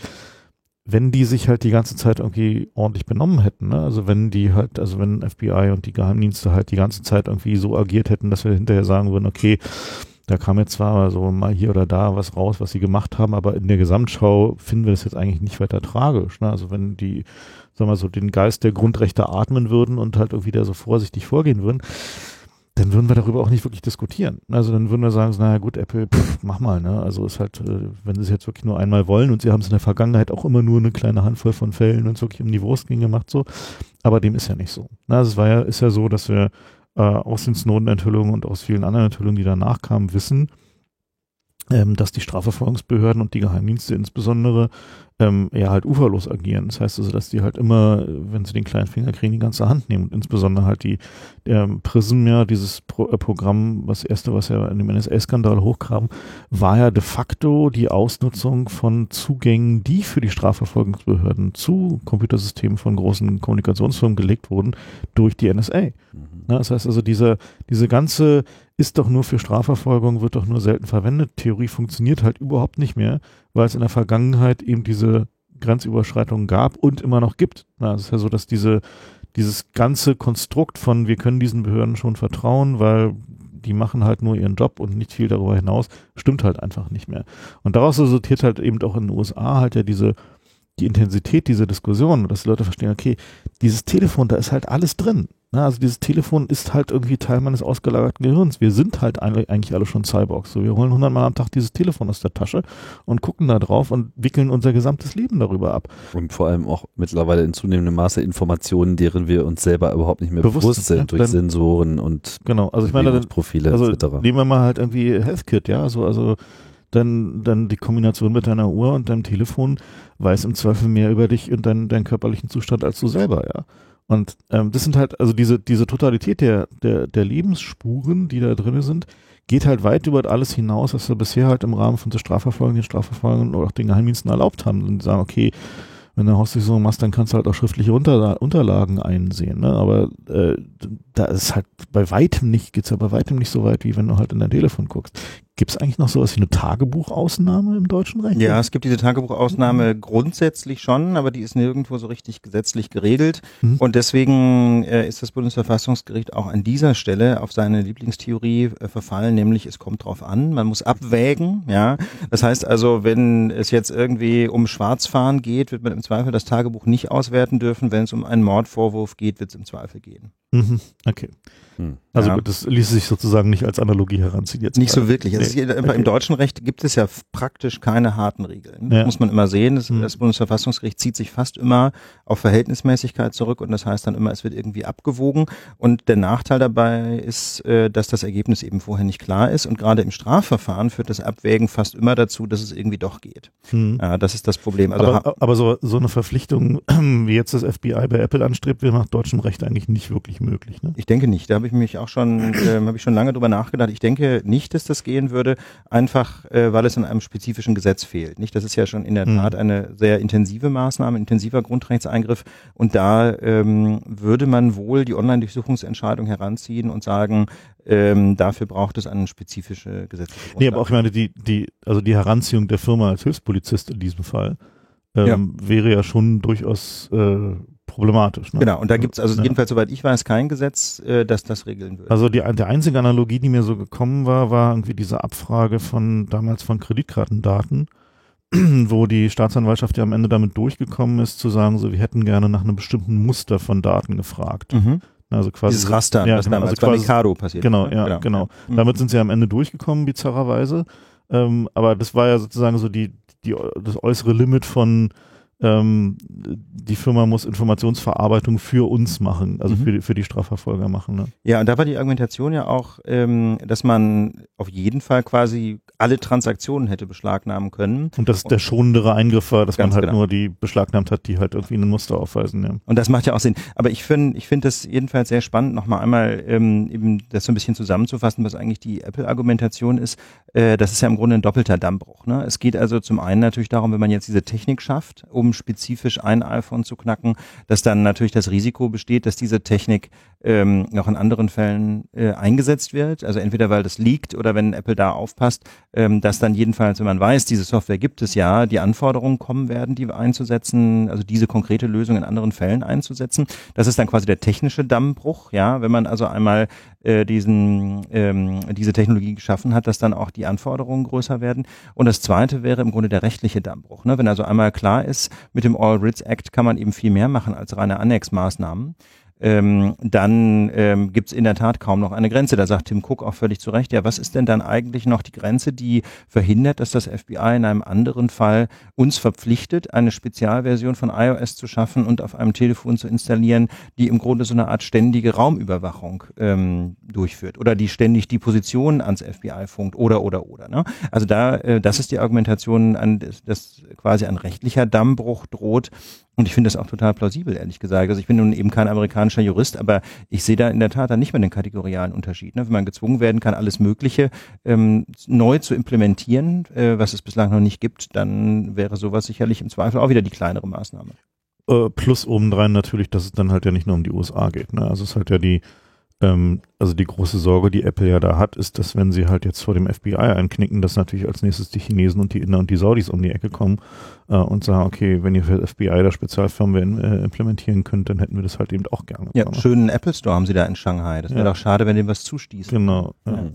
wenn die sich halt die ganze Zeit irgendwie ordentlich benommen hätten, ne? also wenn die halt, also wenn FBI und die Geheimdienste halt die ganze Zeit irgendwie so agiert hätten, dass wir hinterher sagen würden, okay, da kam jetzt zwar so mal hier oder da was raus, was sie gemacht haben, aber in der Gesamtschau finden wir das jetzt eigentlich nicht weiter tragisch. Ne? Also wenn die, sagen wir so, den Geist der Grundrechte atmen würden und halt irgendwie da so vorsichtig vorgehen würden, dann würden wir darüber auch nicht wirklich diskutieren. Also dann würden wir sagen, naja gut, Apple, pff, mach mal, ne? Also ist halt, äh, wenn sie es jetzt wirklich nur einmal wollen und sie haben es in der Vergangenheit auch immer nur eine kleine Handvoll von Fällen und wirklich im Niveausgehen gemacht, so. Aber dem ist ja nicht so. Also es war ja, ist ja so, dass wir äh, aus den Snowden-Enthüllungen und aus vielen anderen Enthüllungen, die danach kamen, wissen, ähm, dass die Strafverfolgungsbehörden und die Geheimdienste insbesondere ähm, ja halt uferlos agieren. Das heißt also, dass die halt immer, wenn sie den kleinen Finger kriegen, die ganze Hand nehmen und insbesondere halt die ähm, Prism ja, dieses Pro äh, Programm, was erste, was ja in dem NSA-Skandal hochkam, war ja de facto die Ausnutzung von Zugängen, die für die Strafverfolgungsbehörden zu Computersystemen von großen Kommunikationsfirmen gelegt wurden, durch die NSA. Mhm. Na, das heißt also, diese, diese ganze ist doch nur für Strafverfolgung, wird doch nur selten verwendet. Theorie funktioniert halt überhaupt nicht mehr, weil es in der Vergangenheit eben diese Grenzüberschreitungen gab und immer noch gibt. Na, es ist ja so, dass diese, dieses ganze Konstrukt von wir können diesen Behörden schon vertrauen, weil die machen halt nur ihren Job und nicht viel darüber hinaus, stimmt halt einfach nicht mehr. Und daraus resultiert halt eben auch in den USA halt ja diese die Intensität dieser Diskussion, dass die Leute verstehen, okay, dieses Telefon, da ist halt alles drin. Na, also dieses Telefon ist halt irgendwie Teil meines ausgelagerten Gehirns. Wir sind halt eigentlich alle schon Cyborgs. So, wir holen hundertmal am Tag dieses Telefon aus der Tasche und gucken da drauf und wickeln unser gesamtes Leben darüber ab. Und vor allem auch mittlerweile in zunehmendem Maße Informationen, deren wir uns selber überhaupt nicht mehr bewusst, bewusst sind, ja, durch dann, Sensoren und genau, also ich meine, Profile also etc. Nehmen wir mal halt irgendwie HealthKit, ja, also, also dann, dann die Kombination mit deiner Uhr und deinem Telefon weiß im Zweifel mehr über dich und deinen, deinen körperlichen Zustand als du selber, ja. Und ähm, das sind halt, also diese, diese Totalität der, der, der Lebensspuren, die da drin sind, geht halt weit über alles hinaus, was wir bisher halt im Rahmen von der Strafverfolgung, den Strafverfolgungen oder auch den Geheimdiensten erlaubt haben. Und sagen, okay, wenn du Hausdurchsuchung machst, dann kannst du halt auch schriftliche Unter Unterlagen einsehen. Ne? Aber äh, da ist halt bei weitem nicht, geht's ja bei weitem nicht so weit, wie wenn du halt in dein Telefon guckst. Gibt es eigentlich noch sowas wie eine Tagebuchausnahme im deutschen Recht? Ja, es gibt diese Tagebuchausnahme mhm. grundsätzlich schon, aber die ist nirgendwo so richtig gesetzlich geregelt. Mhm. Und deswegen äh, ist das Bundesverfassungsgericht auch an dieser Stelle auf seine Lieblingstheorie äh, verfallen, nämlich es kommt drauf an, man muss abwägen. Ja, Das heißt also, wenn es jetzt irgendwie um Schwarzfahren geht, wird man im Zweifel das Tagebuch nicht auswerten dürfen. Wenn es um einen Mordvorwurf geht, wird es im Zweifel gehen. Mhm. Okay. Hm. Also ja. gut, das ließ sich sozusagen nicht als Analogie heranziehen jetzt. Nicht so wirklich. Also nee. okay. Im deutschen Recht gibt es ja praktisch keine harten Regeln. Das muss man immer sehen. Das, hm. das, Bundesverfassungsgericht zieht sich fast immer auf Verhältnismäßigkeit zurück und das heißt dann immer, es wird irgendwie abgewogen. Und der Nachteil dabei ist, äh, dass das Ergebnis eben vorher nicht klar ist. Und gerade im Strafverfahren führt das Abwägen fast immer dazu, dass es irgendwie doch geht. Hm. Ja, das ist das Problem. Also aber, aber so, so eine Verpflichtung, wie jetzt das FBI bei Apple anstrebt, wäre nach deutschem Recht eigentlich nicht wirklich möglich. Ne? Ich denke nicht. Da habe ich mich auch schon, äh, habe ich schon lange drüber nachgedacht. Ich denke nicht, dass das gehen würde, einfach äh, weil es an einem spezifischen Gesetz fehlt. Nicht, das ist ja schon in der mhm. Tat eine sehr intensive Maßnahme, intensiver Grundrechtseingriff. Und da ähm, würde man wohl die Online-Durchsuchungsentscheidung heranziehen und sagen, ähm, dafür braucht es eine spezifische gesetzliche Grundlage. Nee, aber auch ich meine, die, die, also die Heranziehung der Firma als Hilfspolizist in diesem Fall ähm, ja. wäre ja schon durchaus äh, problematisch. Ne? Genau, und da gibt es also ja. jedenfalls, soweit ich weiß, kein Gesetz, äh, das das regeln würde. Also die, der einzige Analogie, die mir so gekommen war, war irgendwie diese Abfrage von damals von Kreditkartendaten, wo die Staatsanwaltschaft ja am Ende damit durchgekommen ist, zu sagen, so wir hätten gerne nach einem bestimmten Muster von Daten gefragt. Mhm. Also quasi Dieses Raster, ja, das genau, damals also quasi, bei Mikado passiert Genau, ne? ja, genau. genau. Mhm. Damit sind sie am Ende durchgekommen, bizarrerweise. Ähm, aber das war ja sozusagen so die, die, das äußere Limit von ähm, die Firma muss Informationsverarbeitung für uns machen, also mhm. für, die, für die Strafverfolger machen. Ne? Ja, und da war die Argumentation ja auch, ähm, dass man auf jeden Fall quasi alle Transaktionen hätte beschlagnahmen können. Und dass der schonendere Eingriff war, dass man halt genau. nur die beschlagnahmt hat, die halt irgendwie ein Muster aufweisen. Ja. Und das macht ja auch Sinn. Aber ich finde ich finde das jedenfalls sehr spannend, nochmal einmal ähm, eben das so ein bisschen zusammenzufassen, was eigentlich die Apple-Argumentation ist. Äh, das ist ja im Grunde ein doppelter Dammbruch. Ne? Es geht also zum einen natürlich darum, wenn man jetzt diese Technik schafft, um spezifisch ein iPhone zu knacken, dass dann natürlich das Risiko besteht, dass diese Technik ähm, noch in anderen Fällen äh, eingesetzt wird. Also entweder weil das liegt oder wenn Apple da aufpasst, ähm, dass dann jedenfalls, wenn man weiß, diese Software gibt es ja, die Anforderungen kommen werden, die einzusetzen, also diese konkrete Lösung in anderen Fällen einzusetzen. Das ist dann quasi der technische Dammbruch, ja, wenn man also einmal äh, diesen, ähm, diese Technologie geschaffen hat, dass dann auch die Anforderungen größer werden. Und das zweite wäre im Grunde der rechtliche Dammbruch. Ne? Wenn also einmal klar ist, mit dem All Writs Act kann man eben viel mehr machen als reine Annexmaßnahmen ähm, dann ähm, gibt es in der Tat kaum noch eine Grenze. Da sagt Tim Cook auch völlig zu Recht, ja, was ist denn dann eigentlich noch die Grenze, die verhindert, dass das FBI in einem anderen Fall uns verpflichtet, eine Spezialversion von iOS zu schaffen und auf einem Telefon zu installieren, die im Grunde so eine Art ständige Raumüberwachung ähm, durchführt oder die ständig die Position ans FBI funkt oder oder oder. Ne? Also da, äh, das ist die Argumentation, an, dass quasi ein rechtlicher Dammbruch droht und ich finde das auch total plausibel, ehrlich gesagt. Also ich bin nun eben kein amerikanischer Jurist, aber ich sehe da in der Tat dann nicht mehr den kategorialen Unterschied. Ne? Wenn man gezwungen werden kann, alles Mögliche ähm, neu zu implementieren, äh, was es bislang noch nicht gibt, dann wäre sowas sicherlich im Zweifel auch wieder die kleinere Maßnahme. Äh, plus obendrein natürlich, dass es dann halt ja nicht nur um die USA geht. Ne? Also es ist halt ja die ähm, also die große Sorge, die Apple ja da hat, ist, dass wenn sie halt jetzt vor dem FBI einknicken, dass natürlich als nächstes die Chinesen und die Inder und die Saudis um die Ecke kommen äh, und sagen, okay, wenn ihr für das FBI da Spezialfirmware äh, implementieren könnt, dann hätten wir das halt eben auch gerne. Ja, schönen Apple Store haben sie da in Shanghai. Das wäre ja. doch schade, wenn dem was zustießt. Genau. Ja.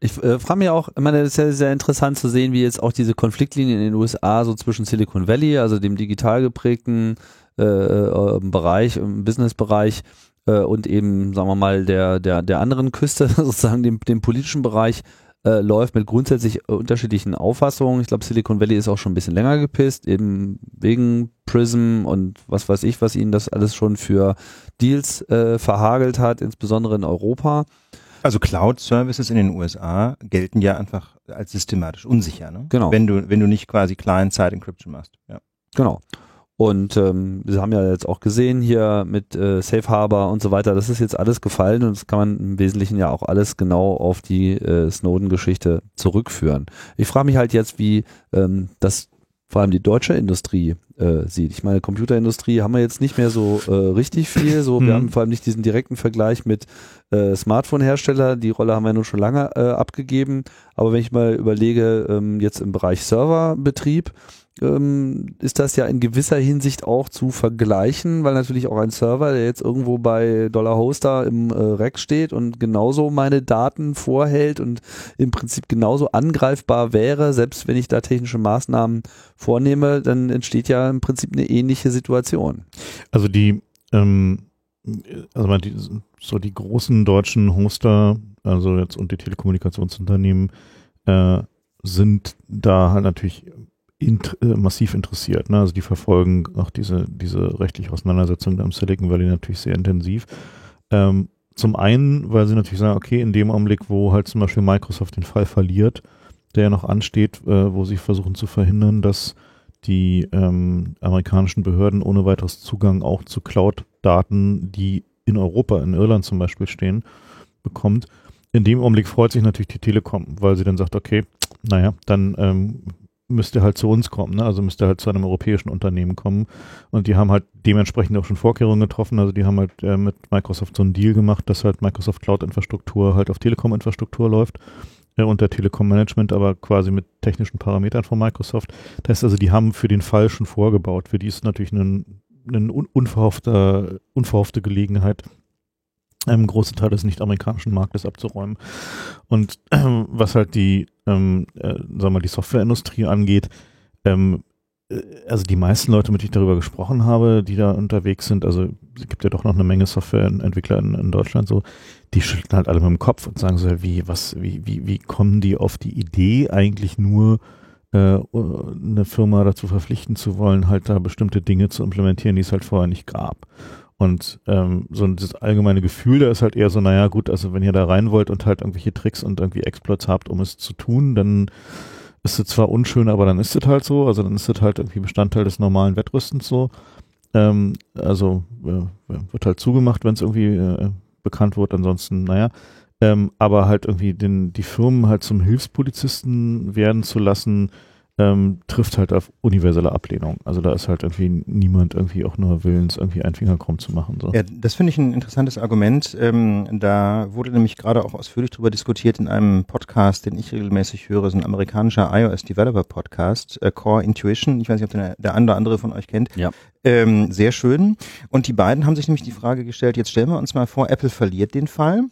Ich äh, frage mich auch, ich meine, es ist ja sehr interessant zu sehen, wie jetzt auch diese Konfliktlinien in den USA so zwischen Silicon Valley, also dem digital geprägten äh, äh, Bereich, im Businessbereich, äh, und eben, sagen wir mal, der, der, der anderen Küste, sozusagen dem, dem politischen Bereich, äh, läuft mit grundsätzlich unterschiedlichen Auffassungen. Ich glaube, Silicon Valley ist auch schon ein bisschen länger gepisst, eben wegen Prism und was weiß ich, was ihnen das alles schon für Deals äh, verhagelt hat, insbesondere in Europa. Also Cloud-Services in den USA gelten ja einfach als systematisch unsicher, ne? Genau. Wenn du, wenn du nicht quasi Client-Side-Encryption machst. Ja. Genau. Und ähm, wir haben ja jetzt auch gesehen hier mit äh, Safe Harbor und so weiter, das ist jetzt alles gefallen und das kann man im Wesentlichen ja auch alles genau auf die äh, Snowden-Geschichte zurückführen. Ich frage mich halt jetzt, wie ähm, das vor allem die deutsche Industrie äh, sieht. Ich meine, Computerindustrie haben wir jetzt nicht mehr so äh, richtig viel. So, wir mhm. haben vor allem nicht diesen direkten Vergleich mit äh, Smartphone-Hersteller. Die Rolle haben wir nun schon lange äh, abgegeben. Aber wenn ich mal überlege, ähm, jetzt im Bereich Serverbetrieb, ähm, ist das ja in gewisser Hinsicht auch zu vergleichen, weil natürlich auch ein Server, der jetzt irgendwo bei Dollar Hoster im äh, Rack steht und genauso meine Daten vorhält und im Prinzip genauso angreifbar wäre, selbst wenn ich da technische Maßnahmen vornehme, dann entsteht ja im Prinzip eine ähnliche Situation. Also die, ähm, also die, so die großen deutschen Hoster, also jetzt und die Telekommunikationsunternehmen, äh, sind da halt natürlich int äh, massiv interessiert. Ne? Also die verfolgen auch diese, diese rechtliche Auseinandersetzung da Silicon Valley natürlich sehr intensiv. Ähm, zum einen, weil sie natürlich sagen, okay, in dem Augenblick, wo halt zum Beispiel Microsoft den Fall verliert, der ja noch ansteht, äh, wo sie versuchen zu verhindern, dass die ähm, amerikanischen Behörden ohne weiteres Zugang auch zu Cloud-Daten, die in Europa, in Irland zum Beispiel stehen, bekommt. In dem Augenblick freut sich natürlich die Telekom, weil sie dann sagt, okay, naja, dann ähm, müsste halt zu uns kommen, ne? also müsste halt zu einem europäischen Unternehmen kommen. Und die haben halt dementsprechend auch schon Vorkehrungen getroffen. Also die haben halt äh, mit Microsoft so einen Deal gemacht, dass halt Microsoft Cloud-Infrastruktur halt auf Telekom-Infrastruktur läuft äh, und der Telekom-Management aber quasi mit technischen Parametern von Microsoft. Das heißt also, die haben für den Fall schon vorgebaut. Für die ist natürlich eine ein unverhoffte, unverhoffte Gelegenheit, einem großen Teil des nicht-amerikanischen Marktes abzuräumen. Und ähm, was halt die, ähm, äh, sagen wir die Softwareindustrie angeht, ähm, äh, also die meisten Leute, mit denen ich darüber gesprochen habe, die da unterwegs sind, also es gibt ja doch noch eine Menge Softwareentwickler in, in Deutschland so, die schütteln halt alle mit dem Kopf und sagen so, wie, was, wie, wie, wie kommen die auf die Idee, eigentlich nur äh, eine Firma dazu verpflichten zu wollen, halt da bestimmte Dinge zu implementieren, die es halt vorher nicht gab. Und ähm, so das allgemeine Gefühl, da ist halt eher so, naja gut, also wenn ihr da rein wollt und halt irgendwelche Tricks und irgendwie Exploits habt, um es zu tun, dann ist es zwar unschön, aber dann ist es halt so, also dann ist es halt irgendwie Bestandteil des normalen Wettrüstens so. Ähm, also äh, wird halt zugemacht, wenn es irgendwie äh, bekannt wird, ansonsten, naja. Ähm, aber halt irgendwie den, die Firmen halt zum Hilfspolizisten werden zu lassen, ähm, trifft halt auf universelle Ablehnung. Also da ist halt irgendwie niemand irgendwie auch nur willens, irgendwie einen Finger krumm zu machen. So. Ja, das finde ich ein interessantes Argument. Ähm, da wurde nämlich gerade auch ausführlich drüber diskutiert in einem Podcast, den ich regelmäßig höre, so ein amerikanischer iOS Developer Podcast, äh, Core Intuition. Ich weiß nicht, ob der, der eine oder andere von euch kennt. Ja. Ähm, sehr schön. Und die beiden haben sich nämlich die Frage gestellt, jetzt stellen wir uns mal vor, Apple verliert den Fall.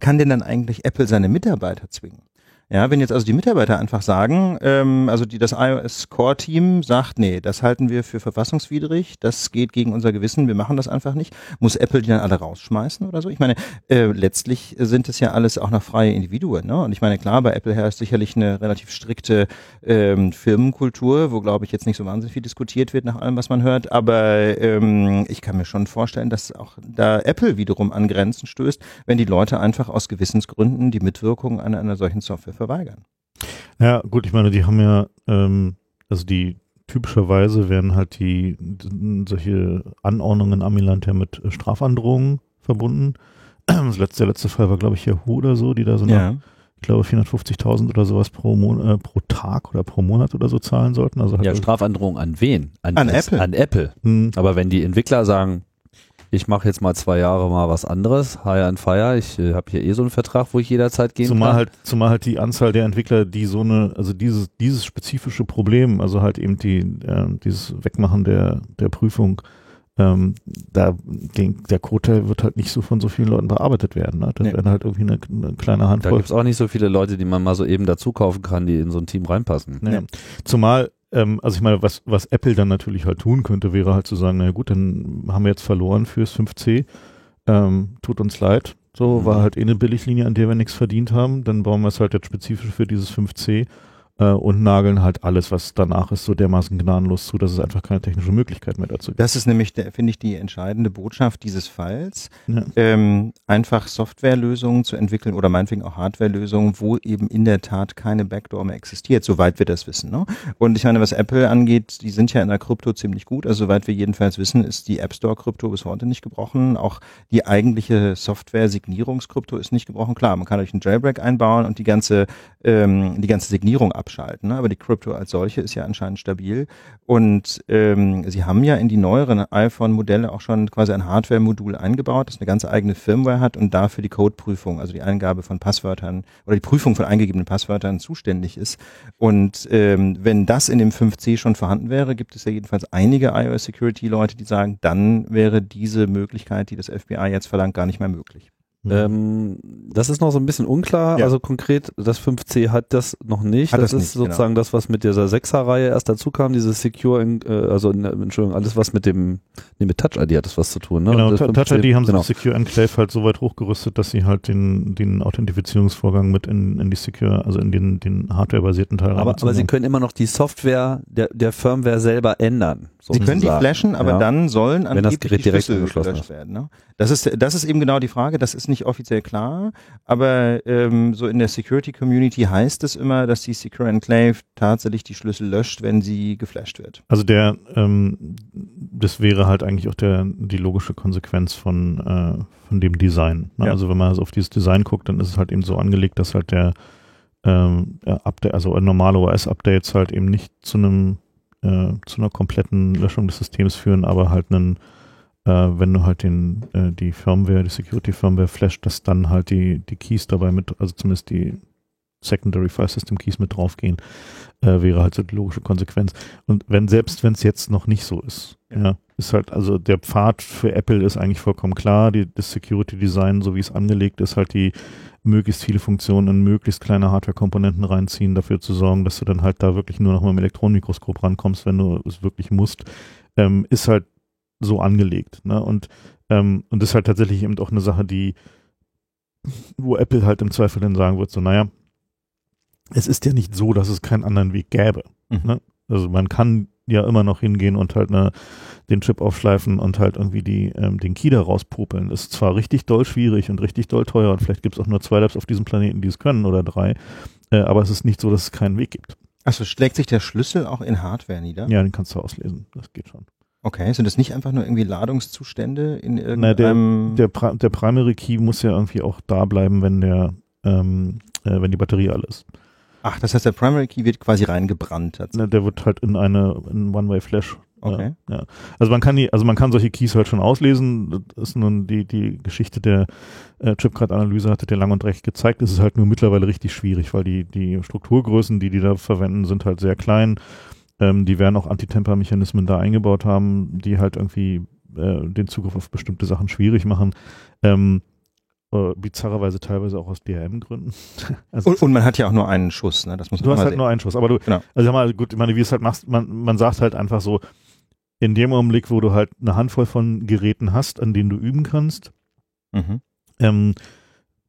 Kann denn dann eigentlich Apple seine Mitarbeiter zwingen? Ja, wenn jetzt also die Mitarbeiter einfach sagen, ähm, also die, das iOS Core Team sagt, nee, das halten wir für verfassungswidrig, das geht gegen unser Gewissen, wir machen das einfach nicht, muss Apple die dann alle rausschmeißen oder so? Ich meine, äh, letztlich sind es ja alles auch noch freie Individuen, ne? Und ich meine, klar, bei Apple herrscht sicherlich eine relativ strikte ähm, Firmenkultur, wo glaube ich jetzt nicht so wahnsinnig viel diskutiert wird nach allem, was man hört, aber ähm, ich kann mir schon vorstellen, dass auch da Apple wiederum an Grenzen stößt, wenn die Leute einfach aus Gewissensgründen die Mitwirkung an einer solchen Software verweigern. Ja, gut, ich meine, die haben ja, ähm, also die typischerweise werden halt die, solche Anordnungen in Amiland ja mit äh, Strafandrohungen verbunden. Das letzte, der letzte Fall war, glaube ich, Yahoo oder so, die da so Ja. nach, ich glaube, 450.000 oder sowas pro, Mon äh, pro Tag oder pro Monat oder so zahlen sollten. Also halt Ja, Strafandrohung an wen? An das- Apple. An Apple. Hm, Aber wenn die Entwickler sagen, ich mache jetzt mal zwei Jahre mal was anderes, High and Fire, ich äh, habe hier eh so einen Vertrag, wo ich jederzeit gehen Zumal kann. halt, zumal halt die Anzahl der Entwickler, die so eine, also dieses, dieses spezifische Problem, also halt eben die, ähm, dieses Wegmachen der, der Prüfung, ähm, da, den, der Code wird halt nicht so von so vielen Leuten bearbeitet werden. Ne? Das Nee. werden halt irgendwie eine, eine kleine da Handvoll. gibt's auch nicht so viele Leute, die man mal so eben dazu kaufen kann, die in so ein Team reinpassen. Ja. Zumal, ähm, also ich meine, was, was Apple dann natürlich halt tun könnte, wäre halt zu sagen, na gut, dann haben wir jetzt verloren fürs 5C, ähm, tut uns leid. So, Mhm. war halt eh eine Billiglinie, an der wir nichts verdient haben. Dann bauen wir es halt jetzt spezifisch für dieses 5C äh, und nageln halt alles, was danach ist, so dermaßen gnadenlos zu, dass es einfach keine technische Möglichkeit mehr dazu gibt. Das ist nämlich, finde ich, die entscheidende Botschaft dieses Falls. Ja. ähm, einfach Softwarelösungen zu entwickeln oder meinetwegen auch Hardwarelösungen, wo eben in der Tat keine Backdoor mehr existiert, soweit wir das wissen. Ne? Und ich meine, was Apple angeht, die sind ja in der Krypto ziemlich gut. Also soweit wir jedenfalls wissen, ist die App Store Krypto bis heute nicht gebrochen. Auch die eigentliche Software-Signierungskrypto ist nicht gebrochen. Klar, man kann durch einen Jailbreak einbauen und die ganze, ähm, die ganze Signierung abschalten. Ne? Aber die Krypto als solche ist ja anscheinend stabil. Und ähm, sie haben ja in die neueren iPhone-Modelle auch schon quasi ein Hardware-Modul eingebaut, das eine ganz eigene Firmware hat und dafür die Codeprüfung, also die Eingabe von Passwörtern oder die Prüfung von eingegebenen Passwörtern zuständig ist. Und ähm, wenn das in dem 5C schon vorhanden wäre, gibt es ja jedenfalls einige iOS-Security-Leute, die sagen, dann wäre diese Möglichkeit, die das FBI jetzt verlangt, gar nicht mehr möglich. Ähm, das ist noch so ein bisschen unklar. Ja. Also konkret, das 5C hat das noch nicht. Hat das, das ist nicht, sozusagen das, was mit dieser 6er-Reihe erst dazu kam, dieses Secure, in, äh, also in, Entschuldigung, alles was mit dem, nee, mit Touch ID hat das was zu tun. Ne? Genau, das Ta- 5C Touch ID haben sie genau. Secure Enclave halt so weit hochgerüstet, dass sie halt den, den Authentifizierungsvorgang mit in, in die Secure, also in den, den hardwarebasierten Teil Aber, aber sie können immer noch die Software der, der Firmware selber ändern. Sie können die flashen, aber Ja. dann sollen das angeblich Gerät die direkt Schlüssel angeschlossen gelöscht werden. Ne? Das ist das ist eben genau die Frage. Das ist nicht offiziell klar, aber ähm, so in der Security Community heißt es immer, dass die Secure Enclave tatsächlich die Schlüssel löscht, wenn sie geflasht wird. Also der, ähm, das wäre halt eigentlich auch der, die logische Konsequenz von, äh, von dem Design. Ne? Ja. Also wenn man also auf dieses Design guckt, dann ist es halt eben so angelegt, dass halt der, ähm, Update, also normale OS-Updates halt eben nicht zu einem, äh, zu einer kompletten Löschung des Systems führen, aber halt einen, äh, wenn du halt den, äh, die Firmware, die Security-Firmware flasht, dass dann halt die, die Keys dabei mit, also zumindest die Secondary File System Keys mit draufgehen, äh, wäre halt so die logische Konsequenz. Und wenn, selbst wenn es jetzt noch nicht so ist, Ja. ja. ist halt, also der Pfad für Apple ist eigentlich vollkommen klar, die, das Security Design, so wie es angelegt ist, halt die möglichst viele Funktionen in möglichst kleine Hardware-Komponenten reinziehen, dafür zu sorgen, dass du dann halt da wirklich nur noch mal im Elektronenmikroskop rankommst, wenn du es wirklich musst, ähm, ist halt so angelegt. Ne? Und, ähm, und das ist halt tatsächlich eben auch eine Sache, die, wo Apple halt im Zweifel dann sagen wird, so, naja, es ist ja nicht so, dass es keinen anderen Weg gäbe. Mhm. Ne? Also man kann ja immer noch hingehen und halt eine, den Chip aufschleifen und halt irgendwie die, ähm, den Key da rauspopeln. Das ist zwar richtig doll schwierig und richtig doll teuer und vielleicht gibt es auch nur zwei Labs auf diesem Planeten, die es können oder drei, äh, aber es ist nicht so, dass es keinen Weg gibt. Achso, schlägt sich der Schlüssel auch in Hardware nieder? Ja, den kannst du auslesen. Das geht schon. Okay, sind das nicht einfach nur irgendwie Ladungszustände in Na, der, irgendeinem... der, der Primary Key muss ja irgendwie auch da bleiben, wenn der, ähm, äh, wenn die Batterie alle ist. Ach, das heißt, der Primary Key wird quasi reingebrannt. Ne, Der wird halt in eine in One-Way-Flash. Okay. Ja, ja. Also man kann die, also man kann solche Keys halt schon auslesen. Das ist nun die, die Geschichte der äh, Chipcard-Analyse hatte der lang und recht gezeigt. Es ist halt nur mittlerweile richtig schwierig, weil die, die Strukturgrößen, die die da verwenden, sind halt sehr klein. Ähm, die werden auch Antitemper-Mechanismen da eingebaut haben, die halt irgendwie äh, den Zugriff auf bestimmte Sachen schwierig machen. Ähm, äh, bizarrerweise teilweise auch aus DRM-Gründen. also Und, und man hat ja auch nur einen Schuss, ne? Das muss man Du hast halt sehen. nur einen Schuss, aber du, Genau. also sag mal, gut, ich meine, wie es halt machst, man, man sagt halt einfach so, in dem Augenblick, wo du halt eine Handvoll von Geräten hast, an denen du üben kannst, Mhm. ähm,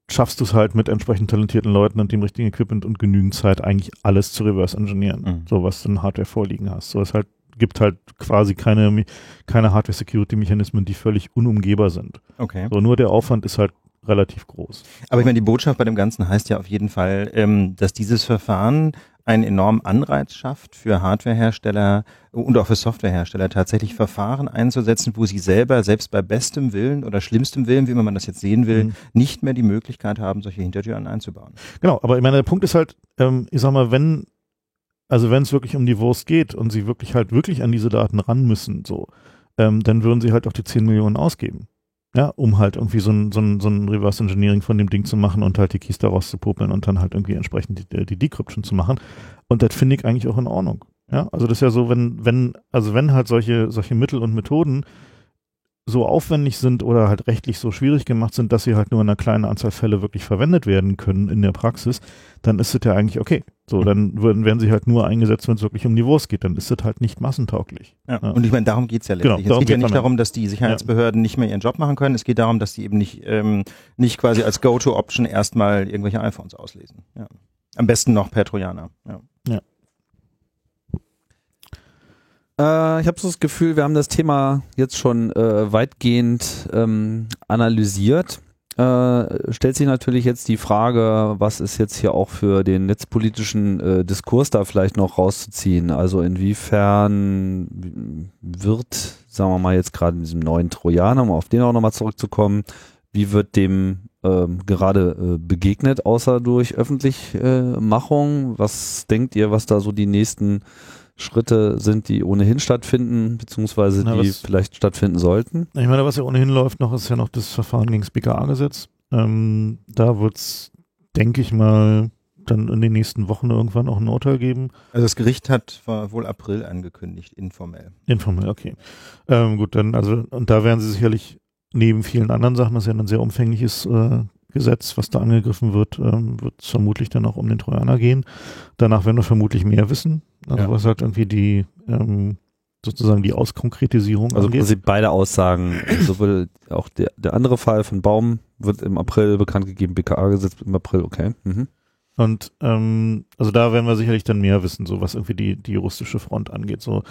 schaffst du es halt mit entsprechend talentierten Leuten und dem richtigen Equipment und genügend Zeit eigentlich alles zu reverse engineeren, Mhm. so was du in Hardware vorliegen hast. So es halt gibt halt quasi keine, keine Hardware-Security-Mechanismen, die völlig unumgehbar sind. Okay. So nur der Aufwand ist halt relativ groß. Aber ich meine, die Botschaft bei dem Ganzen heißt ja auf jeden Fall, ähm, dass dieses Verfahren einen enormen Anreiz schafft für Hardwarehersteller und auch für Softwarehersteller tatsächlich Verfahren einzusetzen, wo sie selber selbst bei bestem Willen oder schlimmstem Willen, wie man das jetzt sehen will, Mhm. nicht mehr die Möglichkeit haben, solche Hintertüren einzubauen. Genau, aber ich meine, der Punkt ist halt, ähm, ich sag mal, wenn, also wenn es wirklich um die Wurst geht und sie wirklich halt wirklich an diese Daten ran müssen, so, ähm, dann würden sie halt auch die 10 Millionen ausgeben. Ja, um halt irgendwie so ein, so ein, so ein Reverse Engineering von dem Ding zu machen und halt die Keys daraus zu popeln und dann halt irgendwie entsprechend die, die Decryption zu machen. Und das finde ich eigentlich auch in Ordnung. Ja, also das ist ja so, wenn, wenn, also wenn halt solche, solche Mittel und Methoden so aufwendig sind oder halt rechtlich so schwierig gemacht sind, dass sie halt nur in einer kleinen Anzahl Fälle wirklich verwendet werden können in der Praxis, dann ist es ja eigentlich okay. So, dann würden, werden sie halt nur eingesetzt, wenn es wirklich um Wurst geht. Dann ist es halt nicht massentauglich. Ja. Ja. Und ich meine, darum geht's ja letztlich. Genau, es geht ja nicht darum, dass die Sicherheitsbehörden nicht mehr ihren Job machen können. Es geht darum, dass die eben nicht, ähm, nicht quasi als Go-To-Option erstmal irgendwelche iPhones auslesen. Ja. Am besten noch per Trojaner. Ja. Äh, ich habe so das Gefühl, wir haben das Thema jetzt schon äh, weitgehend ähm, analysiert. Äh, stellt sich natürlich jetzt die Frage, was ist jetzt hier auch für den netzpolitischen äh, Diskurs da vielleicht noch rauszuziehen? Also inwiefern wird, sagen wir mal jetzt gerade in diesem neuen Trojaner, um auf den auch nochmal zurückzukommen, wie wird dem ähm, gerade äh, begegnet, außer durch Öffentlichmachung? Was denkt ihr, was da so die nächsten Schritte sind, die ohnehin stattfinden, beziehungsweise Na, die was- vielleicht stattfinden sollten? Ich meine, was ja ohnehin läuft noch, ist ja noch das Verfahren gegen das BKA-Gesetz. Ähm, da wird's, denke ich mal, dann in den nächsten Wochen irgendwann auch ein Urteil geben. Also das Gericht hat war wohl April angekündigt, informell. Informell, okay. Ähm, gut, dann, also, und da werden sie sicherlich neben vielen anderen Sachen, das ist ja ein sehr umfängliches äh, Gesetz, was da angegriffen wird, ähm, wird es vermutlich dann auch um den Trojaner gehen. Danach werden wir vermutlich mehr wissen. Also Ja. was halt irgendwie die ähm, sozusagen die Auskonkretisierung Also angeht. quasi beide Aussagen, sowohl auch der, der andere Fall von Baum wird im April bekannt gegeben, BKA-Gesetz im April, okay. Mhm. Und ähm, also da werden wir sicherlich dann mehr wissen, so was irgendwie die, die juristische Front angeht. So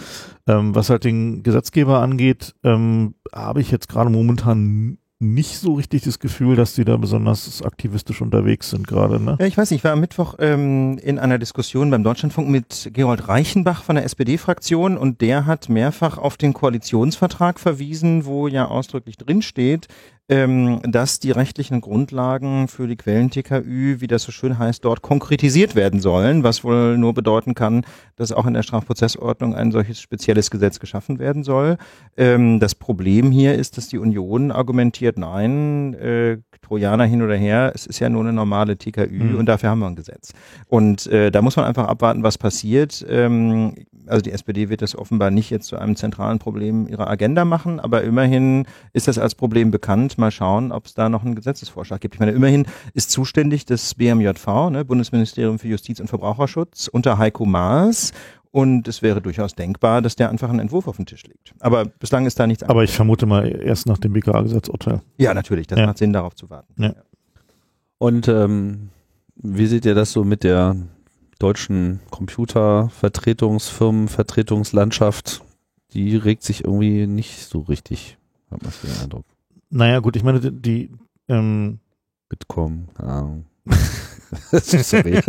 ähm, was halt den Gesetzgeber angeht, ähm, habe ich jetzt gerade momentan nicht so richtig das Gefühl, dass die da besonders aktivistisch unterwegs sind gerade. Ne? Ja, ich weiß nicht, ich war am Mittwoch ähm, in einer Diskussion beim Deutschlandfunk mit Gerold Reichenbach von der SPD-Fraktion und der hat mehrfach auf den Koalitionsvertrag verwiesen, wo ja ausdrücklich drinsteht, ähm, dass die rechtlichen Grundlagen für die Quellen-TKÜ, wie das so schön heißt, dort konkretisiert werden sollen, was wohl nur bedeuten kann, dass auch in der Strafprozessordnung ein solches spezielles Gesetz geschaffen werden soll. Ähm, das Problem hier ist, dass die Union argumentiert, nein, äh, Trojaner hin oder her, es ist ja nur eine normale TKÜ Mhm. und dafür haben wir ein Gesetz. Und äh, da muss man einfach abwarten, was passiert. Ähm, also die SPD wird das offenbar nicht jetzt zu einem zentralen Problem ihrer Agenda machen, aber immerhin ist das als Problem bekannt. Mal schauen, ob es da noch einen Gesetzesvorschlag gibt. Ich meine, immerhin ist zuständig das BMJV, ne, Bundesministerium für Justiz und Verbraucherschutz, unter Heiko Maas. Und es wäre durchaus denkbar, dass der einfach einen Entwurf auf den Tisch legt. Aber bislang ist da nichts Aber ich vermute mal erst nach dem BKA-Gesetzurteil. Ja, natürlich, das Ja. macht Sinn, darauf zu warten. Ja. Und ähm, wie seht ihr das so mit der deutschen Computervertretungsfirmen, Vertretungslandschaft? Die regt sich irgendwie nicht so richtig, hat man so den Eindruck. Naja, gut, ich meine, die, die ähm, Bitkom, keine Ahnung. Sorry.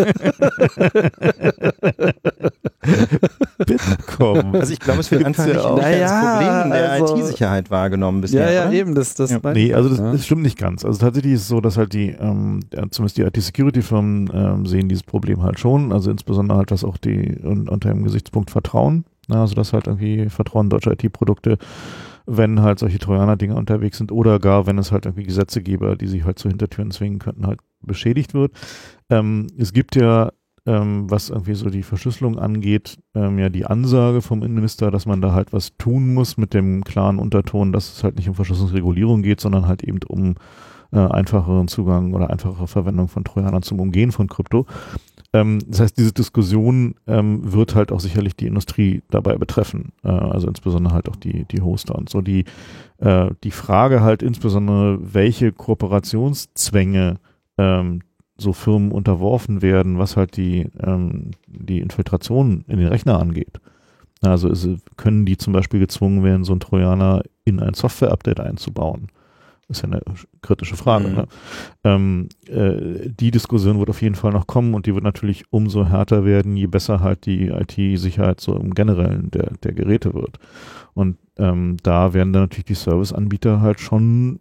Bitkom. Also ich glaube, es wird einfach ja nicht, auch. Naja, Problem der also- IT-Sicherheit wahrgenommen bisher. ja, ja, oder? eben, das, das Ja. Nee, also das, ja. das stimmt nicht ganz. Also tatsächlich ist es so, dass halt die, ähm, ja, zumindest die IT-Security-Firmen ähm, sehen dieses Problem halt schon. Also insbesondere halt, was auch die un, unter dem Gesichtspunkt Vertrauen. Na, also dass halt irgendwie Vertrauen deutscher IT-Produkte, wenn halt solche Trojaner-Dinge unterwegs sind oder gar, wenn es halt irgendwie Gesetze gäbe, die sich halt zu Hintertüren zwingen könnten, halt beschädigt wird. Ähm, es gibt ja ähm, was irgendwie so die Verschlüsselung angeht, ähm, ja die Ansage vom Innenminister, dass man da halt was tun muss mit dem klaren Unterton, dass es halt nicht um Verschlüsselungsregulierung geht, sondern halt eben um äh, einfacheren Zugang oder einfachere Verwendung von Trojanern zum Umgehen von Krypto. Ähm, das heißt, diese Diskussion ähm, wird halt auch sicherlich die Industrie dabei betreffen, äh, also insbesondere halt auch die, die Hoster und so. Die, äh, die Frage halt insbesondere, welche Kooperationszwänge ähm, so Firmen unterworfen werden, was halt die, ähm, die Infiltration in den Rechner angeht. Also ist, können die zum Beispiel gezwungen werden, so ein Trojaner in ein Software-Update einzubauen? Das ist ja eine kritische Frage. Mhm. Ne? Ähm, äh, die Diskussion wird auf jeden Fall noch kommen und die wird natürlich umso härter werden, je besser halt die IT-Sicherheit so im Generellen der, der Geräte wird. Und ähm, da werden dann natürlich die Serviceanbieter halt schon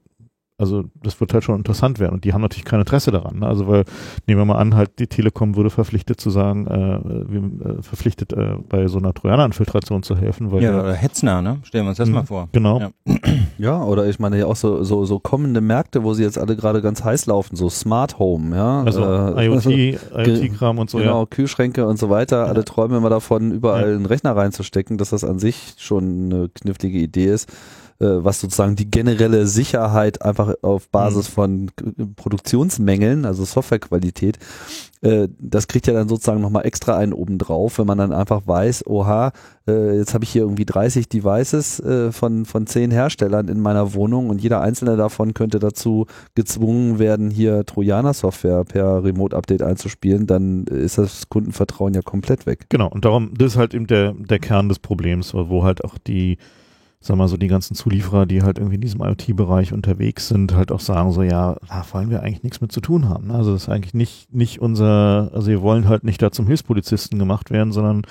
also das wird halt schon interessant werden und die haben natürlich kein Interesse daran. Ne? Also weil, nehmen wir mal an, halt die Telekom würde verpflichtet zu sagen, äh, wir, äh, verpflichtet äh, bei so einer Trojaner-Infiltration zu helfen, weil Ja, der- oder Hetzner, ne? Stellen wir uns das Mhm. mal vor. genau. Ja. Ja, oder ich meine ja auch so, so, so kommende Märkte, wo sie jetzt alle gerade ganz heiß laufen, so Smart Home, ja. Also äh, IoT, IoT-Kram und so, genau, ja. Kühlschränke und so weiter. Alle träumen immer davon, überall einen Rechner reinzustecken, dass das an sich schon eine knifflige Idee ist, was sozusagen die generelle Sicherheit einfach auf Basis von K- Produktionsmängeln, also Softwarequalität, äh, das kriegt ja dann sozusagen nochmal extra einen obendrauf, wenn man dann einfach weiß, oha, äh, jetzt habe ich hier irgendwie 30 Devices äh, von, von 10 Herstellern in meiner Wohnung und jeder einzelne davon könnte dazu gezwungen werden, hier Trojaner-Software per Remote-Update einzuspielen, dann ist das Kundenvertrauen ja komplett weg. Genau, und darum, das ist halt eben der, der Kern des Problems, wo halt auch die, sag mal so, die ganzen Zulieferer, die halt irgendwie in diesem IoT-Bereich unterwegs sind, halt auch sagen so, ja, da wollen wir eigentlich nichts mit zu tun haben. Also das ist eigentlich nicht, nicht unser, also wir wollen halt nicht da zum Hilfspolizisten gemacht werden, sondern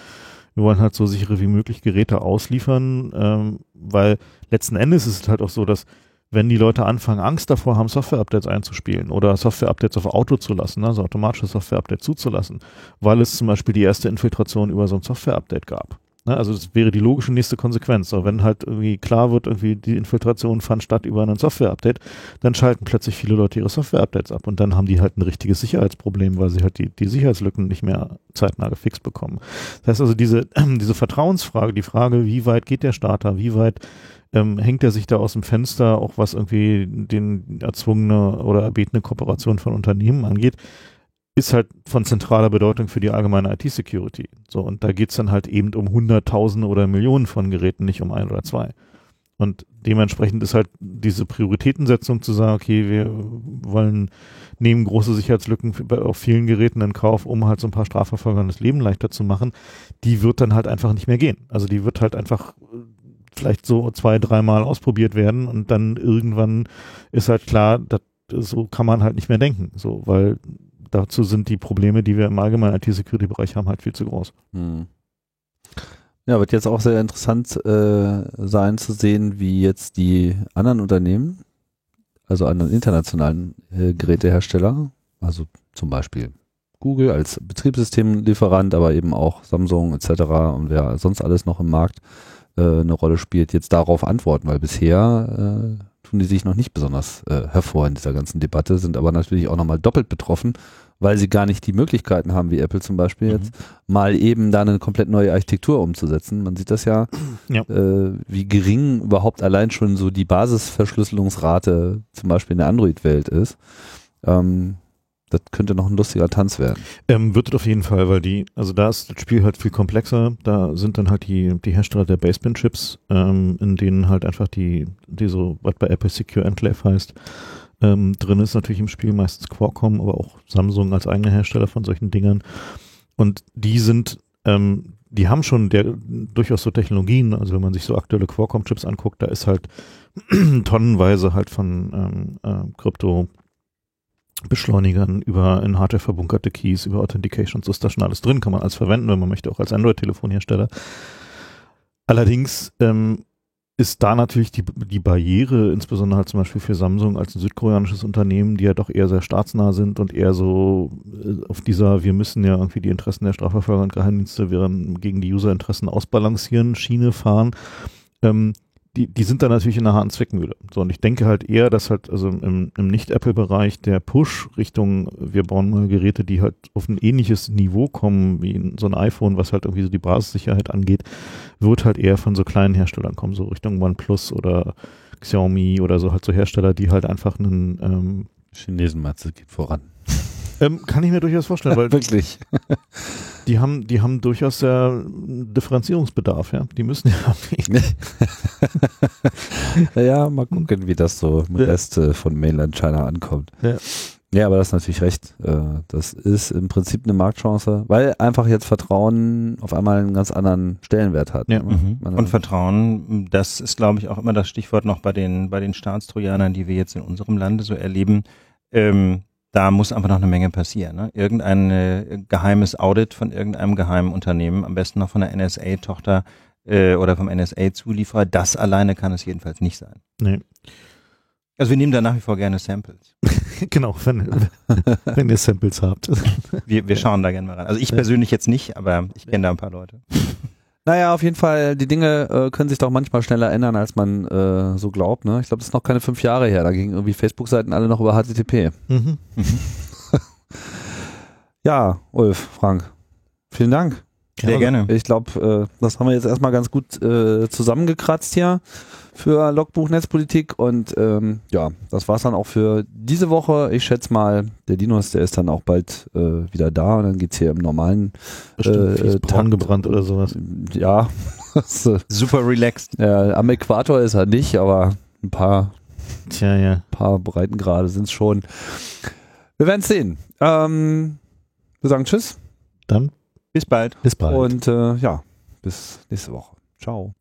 wir wollen halt so sichere wie möglich Geräte ausliefern, ähm, weil letzten Endes ist es halt auch so, dass wenn die Leute anfangen, Angst davor haben, Software-Updates einzuspielen oder Software-Updates auf Auto zu lassen, also automatische Software-Updates zuzulassen, weil es zum Beispiel die erste Infiltration über so ein Software-Update gab. Ne, also das wäre die logische nächste Konsequenz. So, wenn halt irgendwie klar wird, irgendwie die Infiltration fand statt über ein Software-Update, dann schalten plötzlich viele Leute ihre Software-Updates ab und dann haben die halt ein richtiges Sicherheitsproblem, weil sie halt die, die Sicherheitslücken nicht mehr zeitnah gefixt bekommen. Das heißt also, diese, diese Vertrauensfrage, die Frage, wie weit geht der Starter, wie weit ähm, hängt er sich da aus dem Fenster, auch was irgendwie den erzwungene oder erbetene Kooperation von Unternehmen angeht, ist halt von zentraler Bedeutung für die allgemeine IT-Security. So, und da geht's dann halt eben um Hunderttausende oder Millionen von Geräten, nicht um ein oder zwei. Und dementsprechend ist halt diese Prioritätensetzung zu sagen, okay, wir wollen, nehmen große Sicherheitslücken auf vielen Geräten in Kauf, um halt so ein paar Strafverfolgern das Leben leichter zu machen, die wird dann halt einfach nicht mehr gehen. Also die wird halt einfach äh, vielleicht so zwei, dreimal ausprobiert werden und dann irgendwann ist halt klar, dass so kann man halt nicht mehr denken. So, weil dazu sind die Probleme, die wir im allgemeinen IT-Security-Bereich haben, halt viel zu groß. Hm. Ja, wird jetzt auch sehr interessant äh, sein zu sehen, wie jetzt die anderen Unternehmen, also anderen internationalen äh, Gerätehersteller, also zum Beispiel Google als Betriebssystemlieferant, aber eben auch Samsung etc. und wer sonst alles noch im Markt äh, eine Rolle spielt, jetzt darauf antworten, weil bisher äh, tun die sich noch nicht besonders äh, hervor in dieser ganzen Debatte, sind aber natürlich auch nochmal doppelt betroffen, weil sie gar nicht die Möglichkeiten haben, wie Apple zum Beispiel jetzt, mal eben da eine komplett neue Architektur umzusetzen. Man sieht das ja, Ja. Äh, wie gering überhaupt allein schon so die Basisverschlüsselungsrate zum Beispiel in der Android-Welt ist. Ähm, das könnte noch ein lustiger Tanz werden. Ähm, wird es auf jeden Fall, weil die, also da ist das Spiel halt viel komplexer. Da sind dann halt die, die Hersteller der Baseband-Chips, ähm, in denen halt einfach die, die so, was bei Apple Secure Enclave heißt, ähm, drin ist natürlich im Spiel meistens Qualcomm, aber auch Samsung als eigener Hersteller von solchen Dingern. Und die sind, ähm, die haben schon der, durchaus so Technologien, also wenn man sich so aktuelle Qualcomm-Chips anguckt, da ist halt tonnenweise halt von ähm, äh, Krypto Beschleunigern, über in Hardware verbunkerte Keys, über Authentication, so ist da schon alles drin, kann man alles verwenden, wenn man möchte, auch als Android-Telefonhersteller. Allerdings ähm, ist da natürlich die, die Barriere, insbesondere halt zum Beispiel für Samsung als ein südkoreanisches Unternehmen, die ja doch eher sehr staatsnah sind und eher so äh, auf dieser, wir müssen ja irgendwie die Interessen der Strafverfolger und Geheimdienste während gegen die Userinteressen ausbalancieren, Schiene fahren. Ähm, die, die sind da natürlich in einer harten Zweckmühle. So, und ich denke halt eher, dass halt also im, im Nicht-Apple-Bereich der Push Richtung, wir bauen mal Geräte, die halt auf ein ähnliches Niveau kommen wie so ein iPhone, was halt irgendwie so die Basissicherheit angeht, wird halt eher von so kleinen Herstellern kommen, so Richtung OnePlus oder Xiaomi oder so halt so Hersteller, die halt einfach einen ähm, Chinesenmatze geht voran. Ähm, kann ich mir durchaus vorstellen, weil Wirklich. die haben, die haben durchaus ja Differenzierungsbedarf, ja. Die müssen ja ja, mal gucken, wie das so im Ja. Rest äh, von Mainland China ankommt. Ja. Ja, aber das ist natürlich recht. Äh, Das ist im Prinzip eine Marktchance, weil einfach jetzt Vertrauen auf einmal einen ganz anderen Stellenwert hat. Ja. Mhm. Und Vertrauen, das ist, glaube ich, auch immer das Stichwort noch bei den, bei den Staatstrojanern, die wir jetzt in unserem Lande so erleben. Ähm, da muss einfach noch eine Menge passieren. Ne? Irgendein äh, geheimes Audit von irgendeinem geheimen Unternehmen, am besten noch von der NSA-Tochter äh, oder vom NSA-Zulieferer, das alleine kann es jedenfalls nicht sein. Nee. Also wir nehmen da nach wie vor gerne Samples. genau, wenn, wenn ihr Samples habt. Wir, wir schauen da gerne mal rein. Also ich persönlich jetzt nicht, aber ich kenne da ein paar Leute. Naja, auf jeden Fall, die Dinge äh, können sich doch manchmal schneller ändern, als man äh, so glaubt. Ne? Ich glaube, das ist noch keine fünf Jahre her. Da gingen irgendwie Facebook-Seiten alle noch über HTTP. Mhm. Ja, Ulf, Frank, vielen Dank. Sehr gerne. Ich glaube, äh, das haben wir jetzt erstmal ganz gut äh, zusammengekratzt hier für Logbuch Netzpolitik und ähm, ja, das war's dann auch für diese Woche. Ich schätze mal, der Dinos, der ist dann auch bald äh, wieder da und dann geht's hier im normalen Bestimmt Äh, äh, Takt- gebrannt oder sowas. ja, Super relaxed. ja, am Äquator ist er nicht, aber ein paar Tja, ja. paar Breitengrade sind's schon. Wir werden sehen. Ähm, wir sagen Tschüss Dann Bis bald. bis bald. und äh, ja, bis nächste Woche. Ciao.